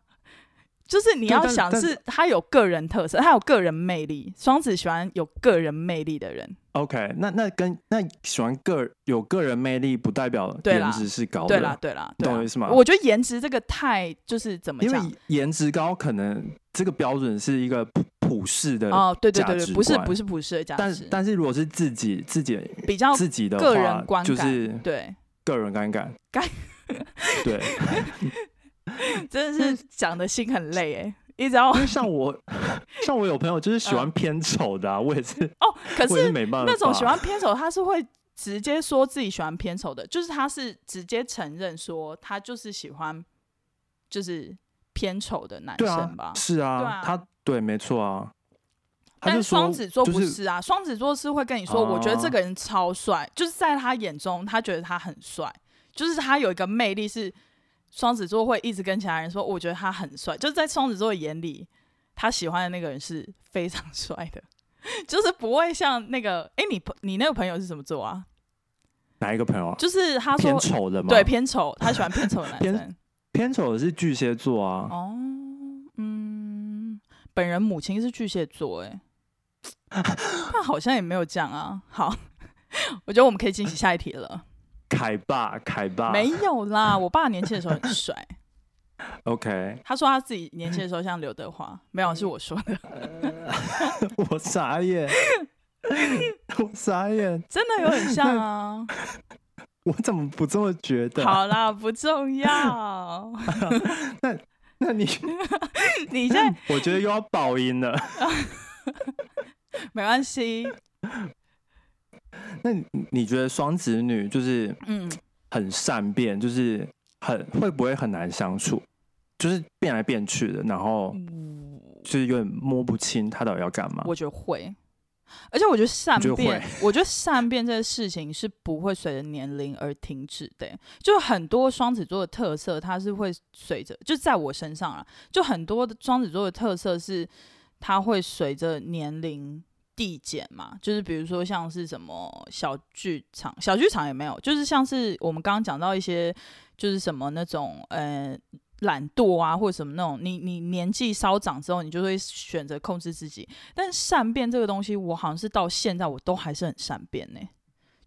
就是你要想是他有个人特色，他有个人魅力。双子喜欢有个人魅力的人，OK，那那跟那喜欢个有个人魅力，不代表颜值是高的。对啦，对啦，懂我意思吗我觉得颜值这个太就是怎么讲因为？颜值高，可能这个标准是一个普普世的哦，对对对对，不是不是普世的价值，但但是如果是自己自己比较自己的个人观感，就是对，个人观感。感对，真的是讲的心很累哎，一直要因为像我 像我有朋友就是喜欢嗯偏丑的、啊，我也是，哦，可是是没办法。那种喜欢偏丑，他是会直接说自己喜欢偏丑的，就是他是直接承认说他就是喜欢就是偏丑的男生吧啊，。是啊，他对，没错啊。但双子座不是啊，双子座是会跟你说，我觉得这哦个人超帅，就是在他眼中，他觉得他很帅，就是他有一个魅力是双子座会一直跟其他人说，我觉得他很帅，就是在双子座的眼里，他喜欢的那个人是非常 帅的，就是不会像那个，哎、你朋你那个朋友是什么座啊？哪一个朋友啊？就是他说偏丑的吗？对偏丑，他喜欢偏丑的男 偏生。偏丑的是巨蟹座啊。哦，嗯，本人母亲是巨蟹座，哎，他好像也没有这样啊。好，我觉得我们可以进行下一题了。凯爸，凯爸，没有啦，我爸年轻的时候很帅。OK，他说他自己年轻的时候像刘德华，没有是我说的，我傻眼，我傻眼，真的有很像啊。我怎么不这么觉得？好啦，不重要。那你你现在我觉得又要爆音了。没关系，那你你觉得双子女就是嗯，很善变，就是很会不会很难相处？就是变来变去的，然后就是有点摸不清他到底要干嘛。我觉得会，而且我觉得善变会，我觉得善变这个事情是不会随着年龄而停止的。就很多双子座的特色，它是会随着，就在我身上啊，就很多的双子座的特色是它会随着年龄递减嘛，就是比如说像是什么小剧场，小剧场也没有，就是像是我们刚刚讲到一些，就是什么那种呃。懒惰啊，或者什么那种，你你年纪稍长之后，你就会选择控制自己。但善变这个东西，我好像是到现在我都还是很善变呢、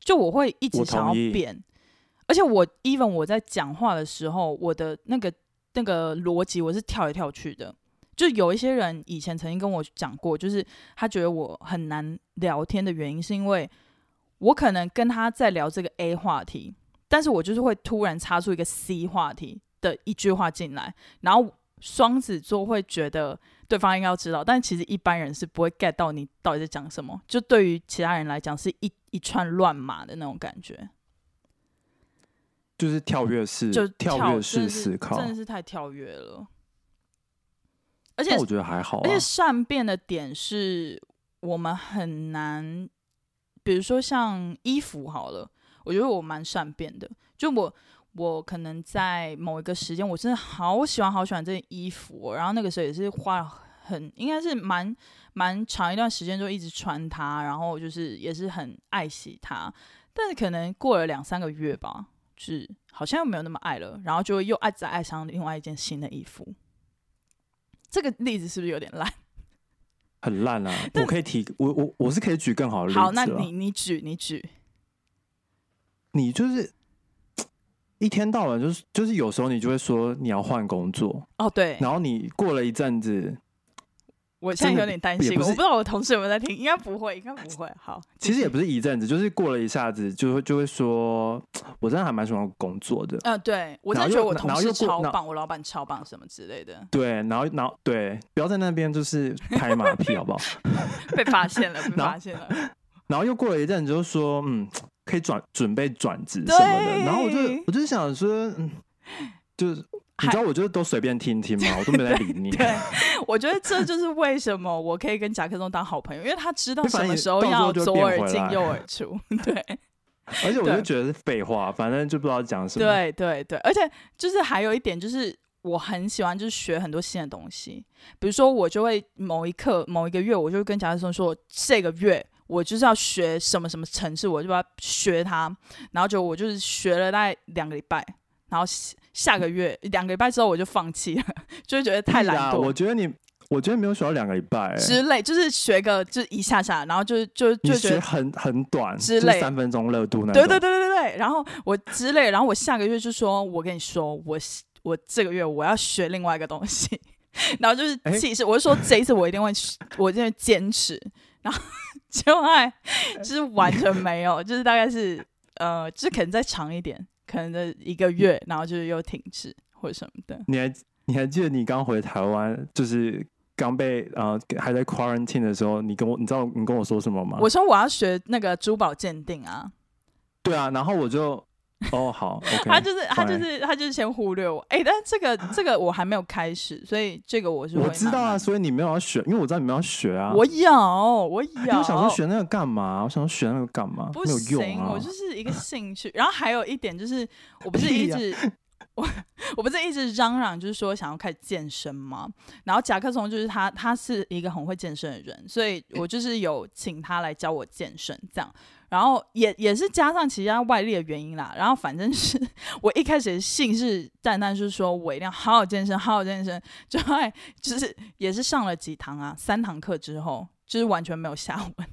就我会一直想要变，而且我 even 我在讲话的时候，我的那个那个逻辑我是跳来跳去的。就有一些人以前曾经跟我讲过，就是他觉得我很难聊天的原因，是因为我可能跟他在聊这个 A 话题，但是我就是会突然插出一个 C 话题的一句话进来，然后双子座会觉得对方应该要知道，但其实一般人是不会 get 到你到底在讲什么，就对于其他人来讲是一一串乱码的那种感觉，就是跳跃式，就跳跃式思考真。的是太跳跃了，而且我觉得还好啊而且。善变的点是我们很难，比如说像衣服好了，我觉得我蛮善变的。就我我可能在某一个时间，我真的好喜欢好喜欢这件衣服哦、然后那个时候也是花了很应该是蛮蛮长一段时间就一直穿它，然后就是也是很爱惜它。但是可能过了两三个月吧，就是好像又没有那么爱了，然后就又爱再爱上另外一件新的衣服。这个例子是不是有点烂？很烂啊！我可以提，我我我是可以举更好的例子好，那你你举你举，你就是 一天到晚就是就是有时候你就会说你要换工作，哦，对，然后你过了一阵子，我现在有点担心，不我不知道我同事有没有在听，应该不会，应该不会。好，其实也不是，一阵子，就是过了一下子就会就会说，我真的还蛮喜欢工作的。呃，对我真觉得我同事超棒，我老板超棒，什么之类的，对，然后然后对，不要在那边就是拍马屁好不好？被发现了，被发现了。然后又过了一阵子，就说嗯，可以转准备转职什么的。然后我就我就想说，嗯，就是你知道我就是都随便听听嘛，我都没在理你。对，我觉得这就是为什么我可以跟贾克松当好朋友，因为他知道什么时候要左耳进右耳出。对，而且我就觉得是废话，反正就不知道讲什么。，对，对，对，而且就是还有一点就是。我很喜欢就是学很多新的东西，比如说我就会某一刻某一个月，我就会跟贾克松说，这个月我就是要学什么什么城市，我就要学它，然后就我就是学了大概两个礼拜，然后下下个月两个礼拜之后我就放弃了，就会觉得太懒惰。我觉得你，我觉得没有学到两个礼拜、欸，之类，就是学个就是一下下，然后就就就觉得。学很很短，之类三分钟热度那种。对对对对对对，然后我之类，然后我下个月就说，我跟你说，我我这个月我要学另外一个东西，然后就是哎气势，我就说这一次我一定会，我一定会坚持，然后 结果还 就是完全没有，就是大概是呃，就是可能再长一点，可能的一个月，然后就是又停止或者什么的。你还你还记得你刚回台湾，就是刚被呃还在 quarantine 的时候，你跟我你知道你跟我说什么吗？我说我要学那个珠宝鉴定啊，对啊，然后我就 哦好他就是他就是他就是先忽略我，哎、但这个这个我还没有开始，所以这个我是会我知道啊，所以你没有要学，因为我知道你们要学啊。我有我有，因为我想说学那个干嘛？我想说学那个干嘛？不没有用行，啊！我就是一个兴趣。然后还有一点就是，我不是一直、我我不是一直嚷嚷，就是说想要开始健身吗？然后甲壳虫就是他，他是一个很会健身的人，所以我就是有请他来教我健身这样。然后也也是加上其他外力的原因啦，然后反正是我一开始信誓旦旦，就是说我一定要好好健身，好好健身，就后就是也是上了几堂啊，三堂课之后，就是完全没有下文，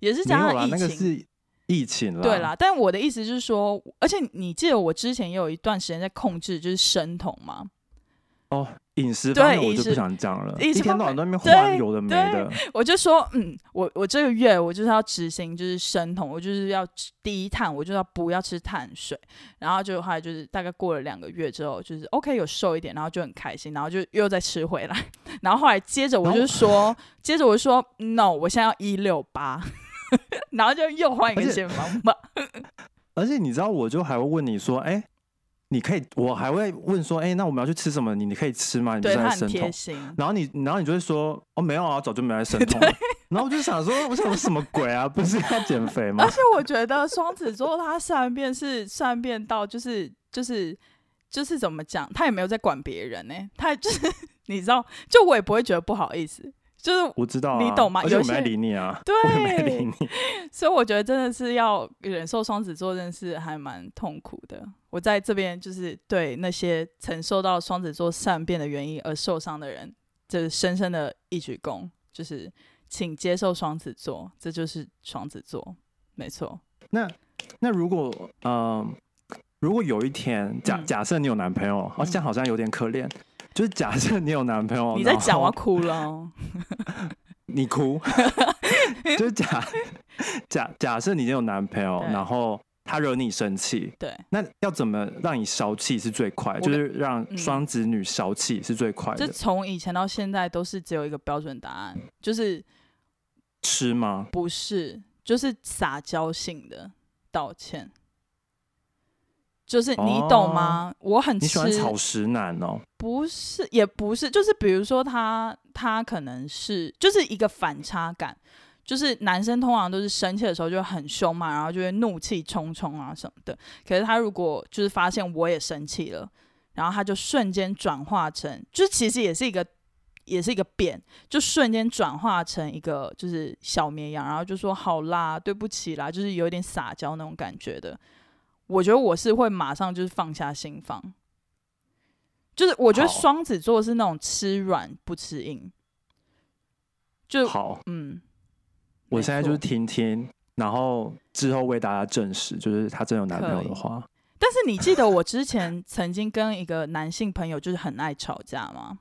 也是加上疫情，那个是疫情啦。对啦，但我的意思就是说，而且你记得我之前也有一段时间在控制，就是生酮吗？哦，饮食方面我就不想讲了，一天到晚在那边对换有的没的。我就说，嗯，我我这个月我就是要执行就是生酮，我就是要吃低碳，我就要不要吃碳水，然后就后来就是大概过了两个月之后，就是 OK 有瘦一点，然后就很开心，然后就又再吃回来，然后后来接着我就说，接着我就说 No，我现在要一六八，然后就又换一个而且新方法，而且你知道，我就还会问你说，哎、你可以，我还会问说，哎、那我们要去吃什么？你你可以吃吗？你不对是在生酮他很贴？心。然后你，然后你就会说，哦，没有啊，早就没在生酮了。然后我就想说，我想说什么鬼啊？不是要减肥吗 而？且我觉得双子座他善变是善变到就是就是就是怎么讲，他也没有在管别人呢、他就是 你知道，就我也不会觉得不好意思，就是我知道、啊，你懂吗而且我没理你啊，对没理你。所以我觉得真的是要忍受双子座，真的是还蛮痛苦的。我在这边就是对那些曾受到双子座善变的原因而受伤的人，就是深深的一鞠躬，就是请接受双子座，这就是双子座，没错。那那如果嗯、如果有一天假嗯假设你有男朋友，哦，这样好像有点可怜。就是假设你有男朋友，你在讲我要哭了哦。你哭，就是假假假设你有男朋友，然后他惹你生气，对，那要怎么让你消气是最快？就是让嗯双子女消气是最快这的，从以前到现在都是只有一个标准答案，就是吃吗？不是，就是撒娇性的道歉。就是你懂吗？我很喜欢草食男哦？不是，也不是，就是比如说他他可能是就是一个反差感，就是男生通常都是生气的时候就会很凶嘛，然后就会怒气冲冲啊什么的。可是他如果就是发现我也生气了，然后他就瞬间转化成，就是其实也是一个也是一个变，就瞬间转化成一个就是小绵羊，然后就说好啦，对不起啦，就是有点撒娇那种感觉的。我觉得我是会马上就是放下心房，就是我觉得好。双子座是那种吃软不吃硬，就好，嗯，我现在就是错听听，然后之后为大家证实，就是她真有男朋友的话，但是你记得我之前曾经跟一个男性朋友就是很爱吵架吗？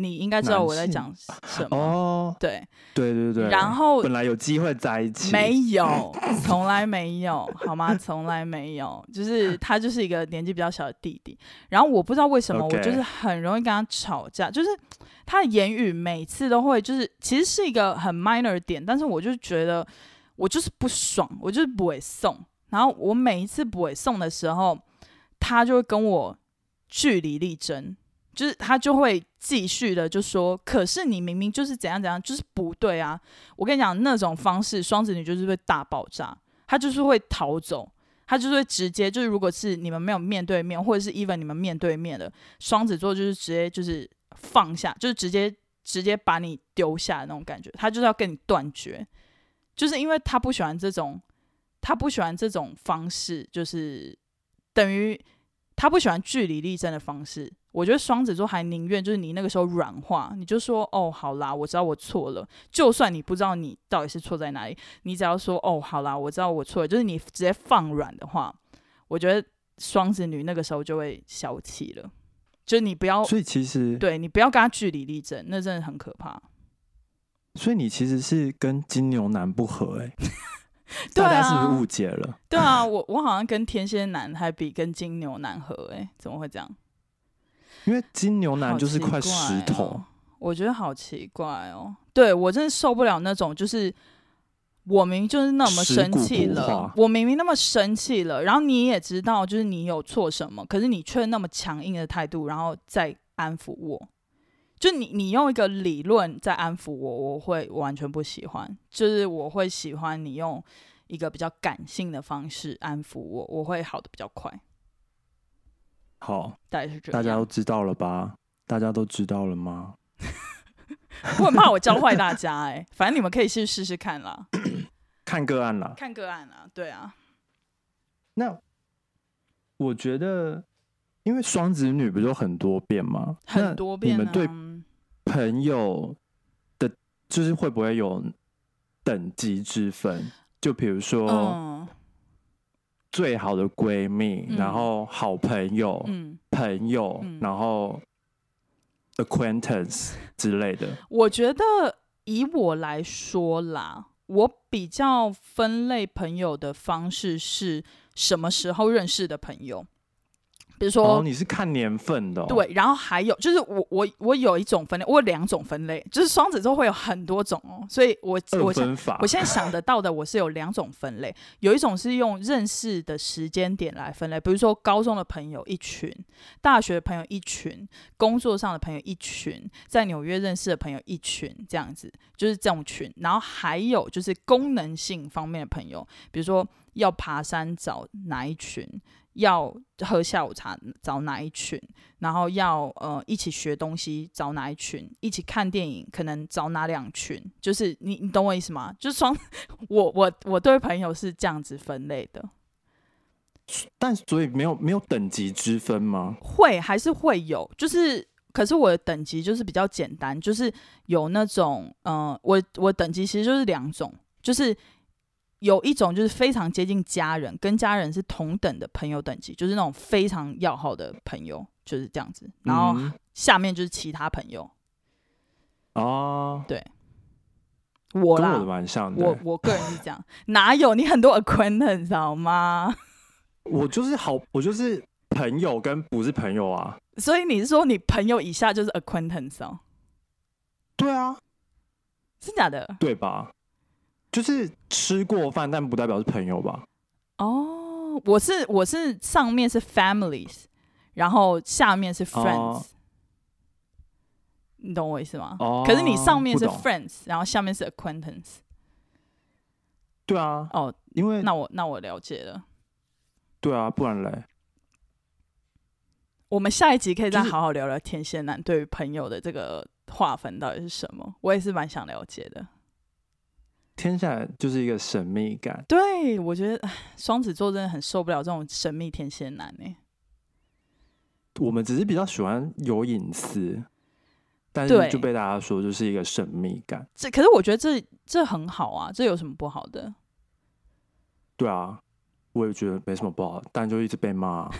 你应该知道我在讲什么。哦，对，对对对，然后本来有机会在一起，没有，从来没有，好吗？从来没有，就是他就是一个年纪比较小的弟弟。然后我不知道为什么我就是很容易跟他吵架，就是他的言语每次都会，就是其实是一个很 minor 的点，但是我就觉得我就是不爽，我就是不会送。然后我每一次不会送的时候，他就会跟我据理力争，就是他就会继续的就说，可是你明明就是怎样怎样，就是不对啊！我跟你讲，那种方式，双子女就是会大爆炸，他就是会逃走，他就是会直接就是，如果是你们没有面对面，或者是 even 你们面对面的，双子座就是直接就是放下，就是直接直接把你丢下的那种感觉，他就是要跟你断绝，就是因为他不喜欢这种，他不喜欢这种方式，就是等于。他不喜欢据理力争的方式，我觉得双子座还宁愿就是你那个时候软化，你就说哦好啦，我知道我错了，就算你不知道你到底是错在哪里，你只要说哦好啦，我知道我错了，就是你直接放软的话，我觉得双子女那个时候就会消气了，就你不要，所以其实对你不要跟他据理力争，那真的很可怕。所以你其实是跟金牛男不合哎。大家是不是误解了？对啊，我我好像跟天蝎男还比跟金牛男合哎，怎么会这样？因为金牛男就是块石头，我觉得好奇怪哦。对我真的受不了那种，就是我明明就是那么生气了，我明明那么生气了，然后你也知道就是你有错什么，可是你却那么强硬的态度，然后再安抚我。就你，你用一个理论在安抚我，我会完全不喜欢。就是我会喜欢你用一个比较感性的方式安抚我，我会好的比较快。好，大概是这样。大家都知道了吧？大家都知道了吗？我很怕我教坏大家哎，反正你们可以去试试看啦。看个案啦，看个案啦，对啊。那我觉得。因为双子女不就很多变吗？很多变。你们对朋友的，就是会不会有等级之分？就比如说，最好的闺蜜，然后好朋友，朋友，然后 acquaintance 之类的。我觉得以我来说啦，我比较分类朋友的方式是什么时候认识的朋友。比如说，你是看年份的，对，然后还有就是我我我有一种分类，我有两种分类，就是双子座会有很多种哦，所以我我我现在想得到的我是有两种分类，有一种是用认识的时间点来分类，比如说高中的朋友一群，大学的朋友一群，工作上的朋友一群，在纽约认识的朋友一群，这样子就是这种群，然后还有就是功能性方面的朋友，比如说要爬山找哪一群。要喝下午茶找哪一群，然后要呃一起学东西找哪一群，一起看电影可能找哪两群，就是你你懂我意思吗？就是双 我我我对朋友是这样子分类的，但所以没有没有等级之分吗？会还是会有，就是可是我的等级就是比较简单，就是有那种嗯我我等级其实就是两种，就是。有一种就是非常接近家人，跟家人是同等的朋友等级，就是那种非常要好的朋友，就是这样子。然后下面就是其他朋友。哦，对，我啦，蛮像的。我我个人是这样，哪有你很多 acquaintance 好吗？我就是好，我就是朋友跟不是朋友啊。所以你是说你朋友以下就是 acquaintance 哦？对啊，是假的？对吧？就是吃过饭，但不代表是朋友吧？哦，我是我是上面是 families，然后下面是 friends，你懂我意思吗？哦，可是你上面是 friends，然后下面是 acquaintance。对啊，哦，因为那我那我了解了。对啊，不然嘞，我们下一集可以再好好聊聊天蝎男对于朋友的这个划分到底是什么？我也是蛮想了解的。天下来就是一个神秘感，对我觉得双子座真的很受不了这种神秘天蝎男呢。我们只是比较喜欢有隐私，但是就被大家说就是一个神秘感。这可是我觉得这这很好啊，这有什么不好的？对啊，我也觉得没什么不好，但就一直被骂，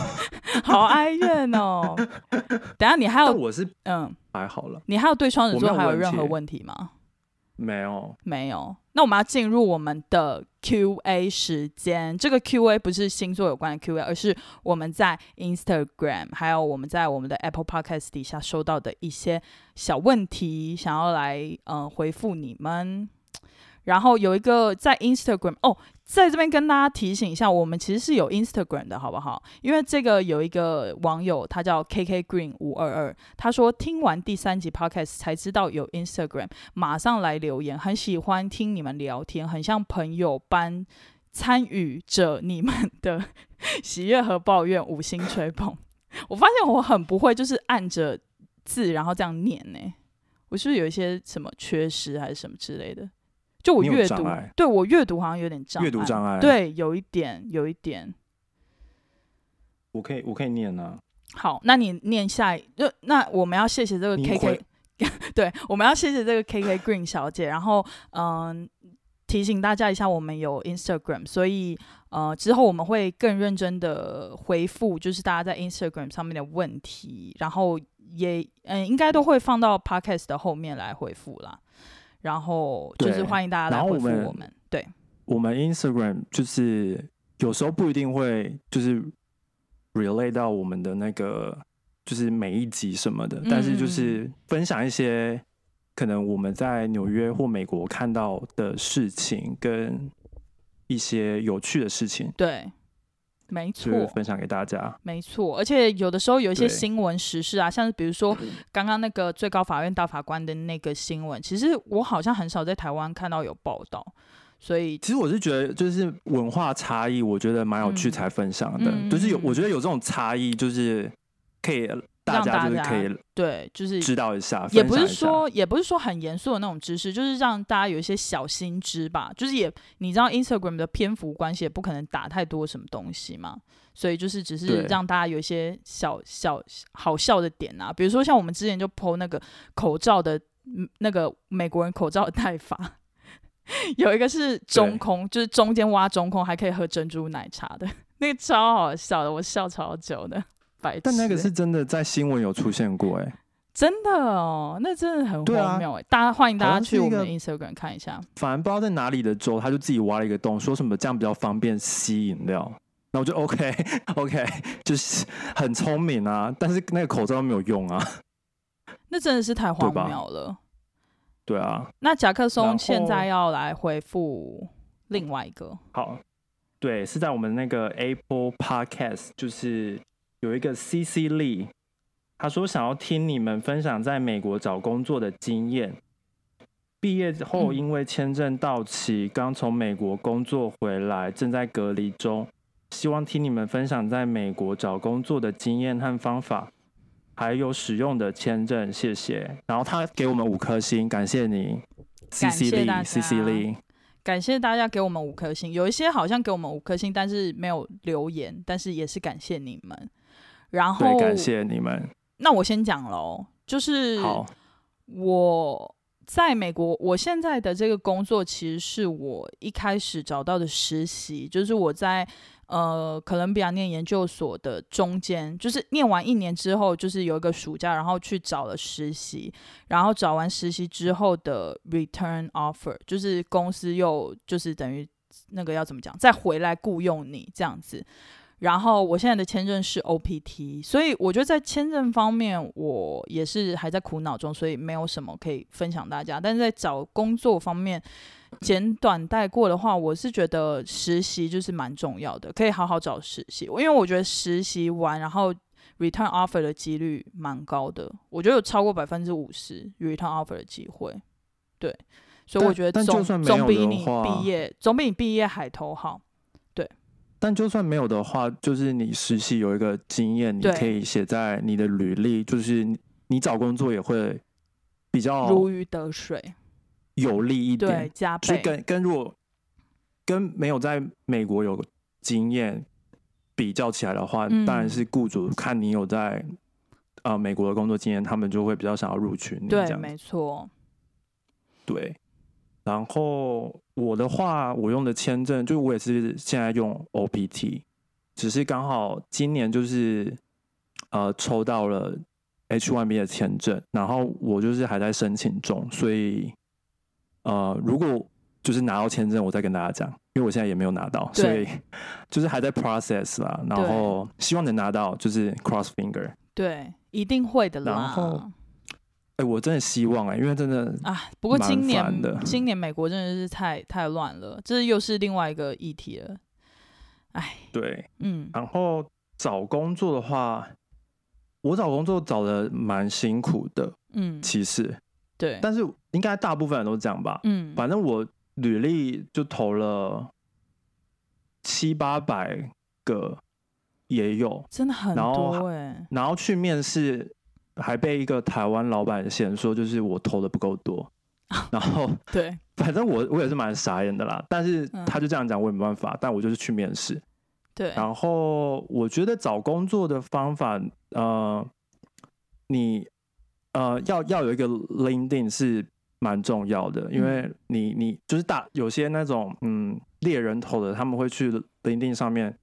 好哀怨哦。等下你还有我是嗯还好了，你还有对双子座还有任何问题吗？没有，没有。那我们要进入我们的 Q&A 时间。这个 Q&A 不是星座有关的 Q&A，而是我们在 Instagram 还有我们在我们的 Apple Podcast 底下收到的一些小问题，想要来嗯回复你们。然后有一个在 Instagram 哦，在这边跟大家提醒一下，我们其实是有 Instagram 的，好不好？因为这个有一个网友，他叫 KK Green 五二二，他说听完第三集 Podcast 才知道有 Instagram，马上来留言，很喜欢听你们聊天，很像朋友般参与着你们的 喜悦和抱怨，五星吹捧。我发现我很不会，就是按着字然后这样念呢。我是不是有一些什么缺失还是什么之类的？就我阅读，对我阅读好像有点障碍，阅读障碍对，有一点，有一点。我可以我可以念啊，好，那你念下一，就那我们要谢谢这个 KK，对，我们要谢谢这个 KK Green 小姐，然后嗯、提醒大家一下，我们有 Instagram，所以呃之后我们会更认真的回复，就是大家在 Instagram 上面的问题，然后也嗯、应该都会放到 Podcast 的后面来回复啦。然后就是欢迎大家来回复我们我们，对，我们 Instagram 就是有时候不一定会就是 relate 到我们的那个就是每一集什么的，但是就嗯。是分享一些可能我们在纽约或美国看到的事情跟一些有趣的事情，对，没错，就是分享给大家。没错，而且有的时候有一些新闻时事啊，像是比如说刚刚那个最高法院大法官的那个新闻，其实我好像很少在台湾看到有报道，所以其实我是觉得，就是文化差异，我觉得蛮有趣嗯才分享的。嗯就是有，嗯我觉得有这种差异，就是可以大让家大家就是可以对，就是知道一下，也不是说也不是说很严肃的那种知识，就是让大家有一些小心知吧。就是也你知道 Instagram 的篇幅关系，也不可能打太多什么东西嘛，所以就是只是让大家有一些小小好笑的点啊，比如说像我们之前就 PO 那个口罩的嗯那个美国人口罩的戴法。有一个是中空，就是中间挖中空，还可以喝珍珠奶茶的，那个超好笑的，我笑超久的。白痴但那个欸是真的在新闻有出现过、哎，真的哦，那真的很荒谬哎！大家欢迎大家去我们的 Instagram 看一下。反正不知道在哪里的州，他就自己挖了一个洞，说什么这样比较方便吸饮料。那我就 OK OK，就是很聪明啊，但是那个口罩没有用啊。那真的是太荒谬了。对啊，那甲克松现在要来回复另外一个，好，对，是在我们那个 Apple Podcast，就是有一个 CC Lee，他说想要听你们分享在美国找工作的经验。毕业后嗯因为签证到期，刚从美国工作回来，正在隔离中，希望听你们分享在美国找工作的经验和方法，还有使用的签证，谢谢。然后他给我们五颗星，感谢你，CC 谢大 Lee，CC 家 Lee。感谢大家给我们五颗星，有一些好像给我们五颗星，但是没有留言，但是也是感谢你们。然后对，感谢你们。那我先讲喽，就是好，我在美国，我现在的这个工作其实是我一开始找到的实习，就是我在呃哥伦比亚念研究所的中间，就是念完一年之后，就是有一个暑假，然后去找了实习，然后找完实习之后的 return offer，就是公司又就是等于那个要怎么讲，再回来雇佣你这样子。然后我现在的签证是 OPT，所以我觉得在签证方面我也是还在苦恼中，所以没有什么可以分享大家。但是在找工作方面，简短带过的话，我是觉得实习就是蛮重要的，可以好好找实习，因为我觉得实习完然后 return offer 的几率蛮高的，我觉得有超过百分之五十 return offer 的机会。对，所以我觉得总总比你毕业总比你毕业海投好。但就算没有的话，就是你实习有一个经验，你可以写在你的履历，就是你你找工作也会比较如鱼得水，有利一对，点。加倍。就是跟跟如果跟没有在美国有经验比较起来的话，嗯当然是雇主看你有在呃美国的工作经验，他们就会比较想要录取你这对，样。没错。对，然后我的话，我用的签证，就我也是现在用 OPT，只是刚好今年就是呃抽到了 H1B 的签证，然后我就是还在申请中，所以呃如果就是拿到签证，我再跟大家讲，因为我现在也没有拿到，所以 就是还在 process 啦，然后希望能拿到，就是 cross finger。对，一定会的啦。然后哎、我真的希望哎、因为真的啊，不过今年今年美国真的是太太乱了，这又是另外一个议题了。哎，对。嗯然后找工作的话，我找工作找的蛮辛苦的，嗯，其实，对，但是应该大部分人都这样吧。嗯，反正我履历就投了七八百个也有，真的很多哎、然后去面试，还被一个台湾老板嫌说就是我投的不够多，然后 对，反正我我也是蛮傻眼的啦，但是嗯。他就这样讲，我也没办法，但我就是去面试。对，然后我觉得找工作的方法，呃，你呃要要有一个 LinkedIn 是蛮重要的，因为你你就是大有些那种嗯猎人头的，他们会去 LinkedIn 上面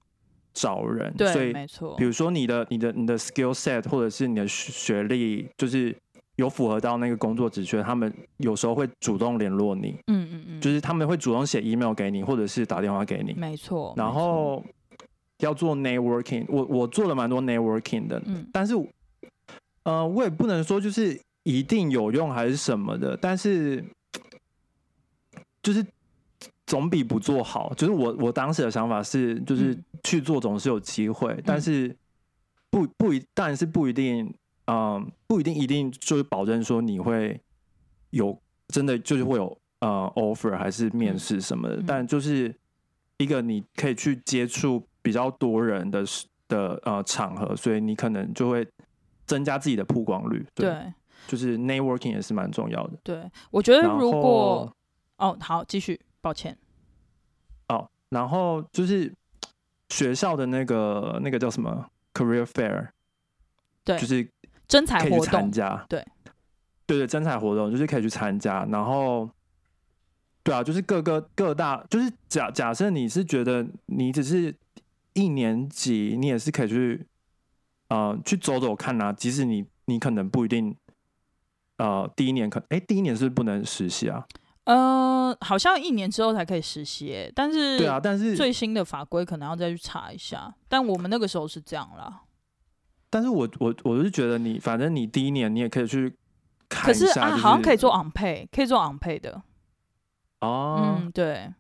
找人，所对，以没错。比，如说你的你的你的 skill set 或者是你的学学历，就是有符合到那个工作职缺，他们有时候会主动联络你，嗯嗯嗯，就是他们会主动写 email 给你，或者是打电话给你。没错，然，后要做 networking，我我做了蛮多 networking 的，嗯。但是呃，我也不能说就是一定有用还是什么的，但是就是总比不做好。就是我我当时的想法是，就是嗯去做总是有机会，但是不不一，当然是不一定，嗯、不一定一定就是保证说你会有真的就是会有呃 offer 还是面试什么的，嗯但就是一个你可以去接触比较多人的的呃场合，所以你可能就会增加自己的曝光率。对，对就是 networking 也是蛮重要的。对，我觉得如果哦，好，继续，抱歉，哦，然后就是学校的那个那个叫什么 career fair，对就是征才活动，参加。对，对对，征才活动就是可以去参加，然后。对啊，就是各个各大，就是假假设你是觉得你只是一年级，你也是可以去，呃，去走走看啊。即使你你可能不一定，呃，第一年可哎，第一年是不是不能实习啊？呃，好像一年之后才可以实习耶，但是对啊，但是最新的法规可能要再去查一下，但我们那个时候是这样啦。但是我我我是觉得你，反正你第一年你也可以去看可是啊，好像可以做 on pay，可以做 on pay 的。哦，嗯，对，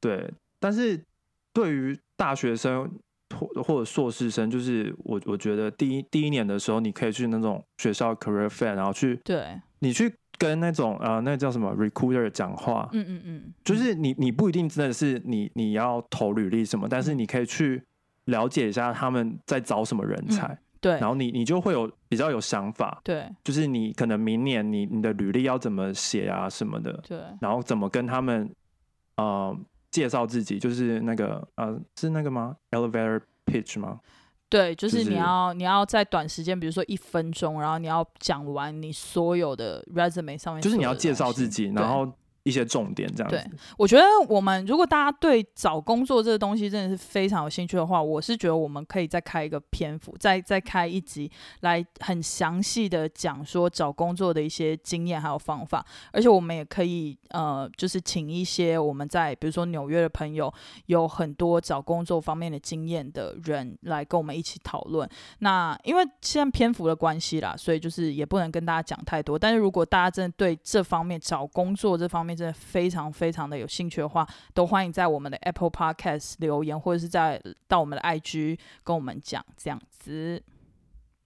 对。但是对于大学生或或者硕士生，就是我我觉得第一第一年的时候，你可以去那种学校 career fair，然后去对，你去跟那种呃那叫什么 recruiter 讲话，嗯嗯嗯，就是你你不一定真的是你你要投履历什么，但是你可以去了解一下他们在找什么人才，对。然后你你就会有比较有想法。对。就是你可能明年你你的履历要怎么写啊什么的，对，然后怎么跟他们呃介绍自己，就是那个呃是那个吗？elevator pitch 吗？对，就是就是你要你要在短时间，比如说一分钟，然后你要讲完你所有的 resume 上面，就是你要介绍自己，然后一些重点这样对子。我觉得我们如果大家对找工作这个东西真的是非常有兴趣的话，我是觉得我们可以再开一个篇幅，再再开一集来很详细的讲说找工作的一些经验还有方法，而且我们也可以呃，就是请一些我们在比如说纽约的朋友，有很多找工作方面的经验的人来跟我们一起讨论。那因为现在篇幅的关系啦，所以就是也不能跟大家讲太多。但是如果大家真的对这方面找工作这方面真的非常非常的有兴趣的话，都欢迎在我们的 Apple Podcast 留言，或者是在到我们的 IG 跟我们讲这样子。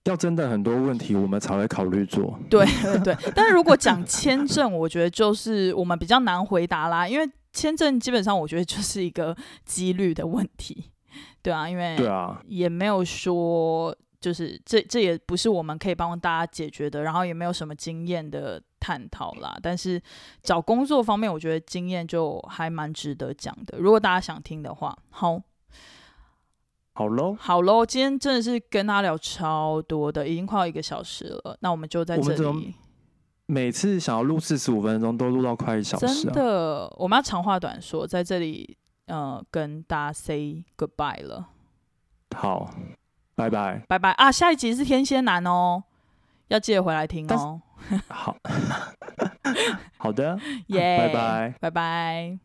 要真的很多问题，我们才会考虑做。对对 对，但是如果讲签证，我觉得就是我们比较难回答啦，因为签证基本上我觉得就是一个几率的问题，对啊，因为对啊，也没有说就是这这也不是我们可以帮大家解决的，然后也没有什么经验的探讨啦。但是找工作方面，我觉得经验就还蛮值得讲的。如果大家想听的话，好好喽，好喽，今天真的是跟他聊超多的，已经快要一个小时了，那我们就在这里。每次想要录四十五分钟，都录到快一小时真啊！的，我们要长话短说，在这里呃跟大家 say goodbye 了，好，拜拜。拜拜啊！下一集是天蝎男哦，要记得回来听哦。好，好的，耶，拜拜。拜拜。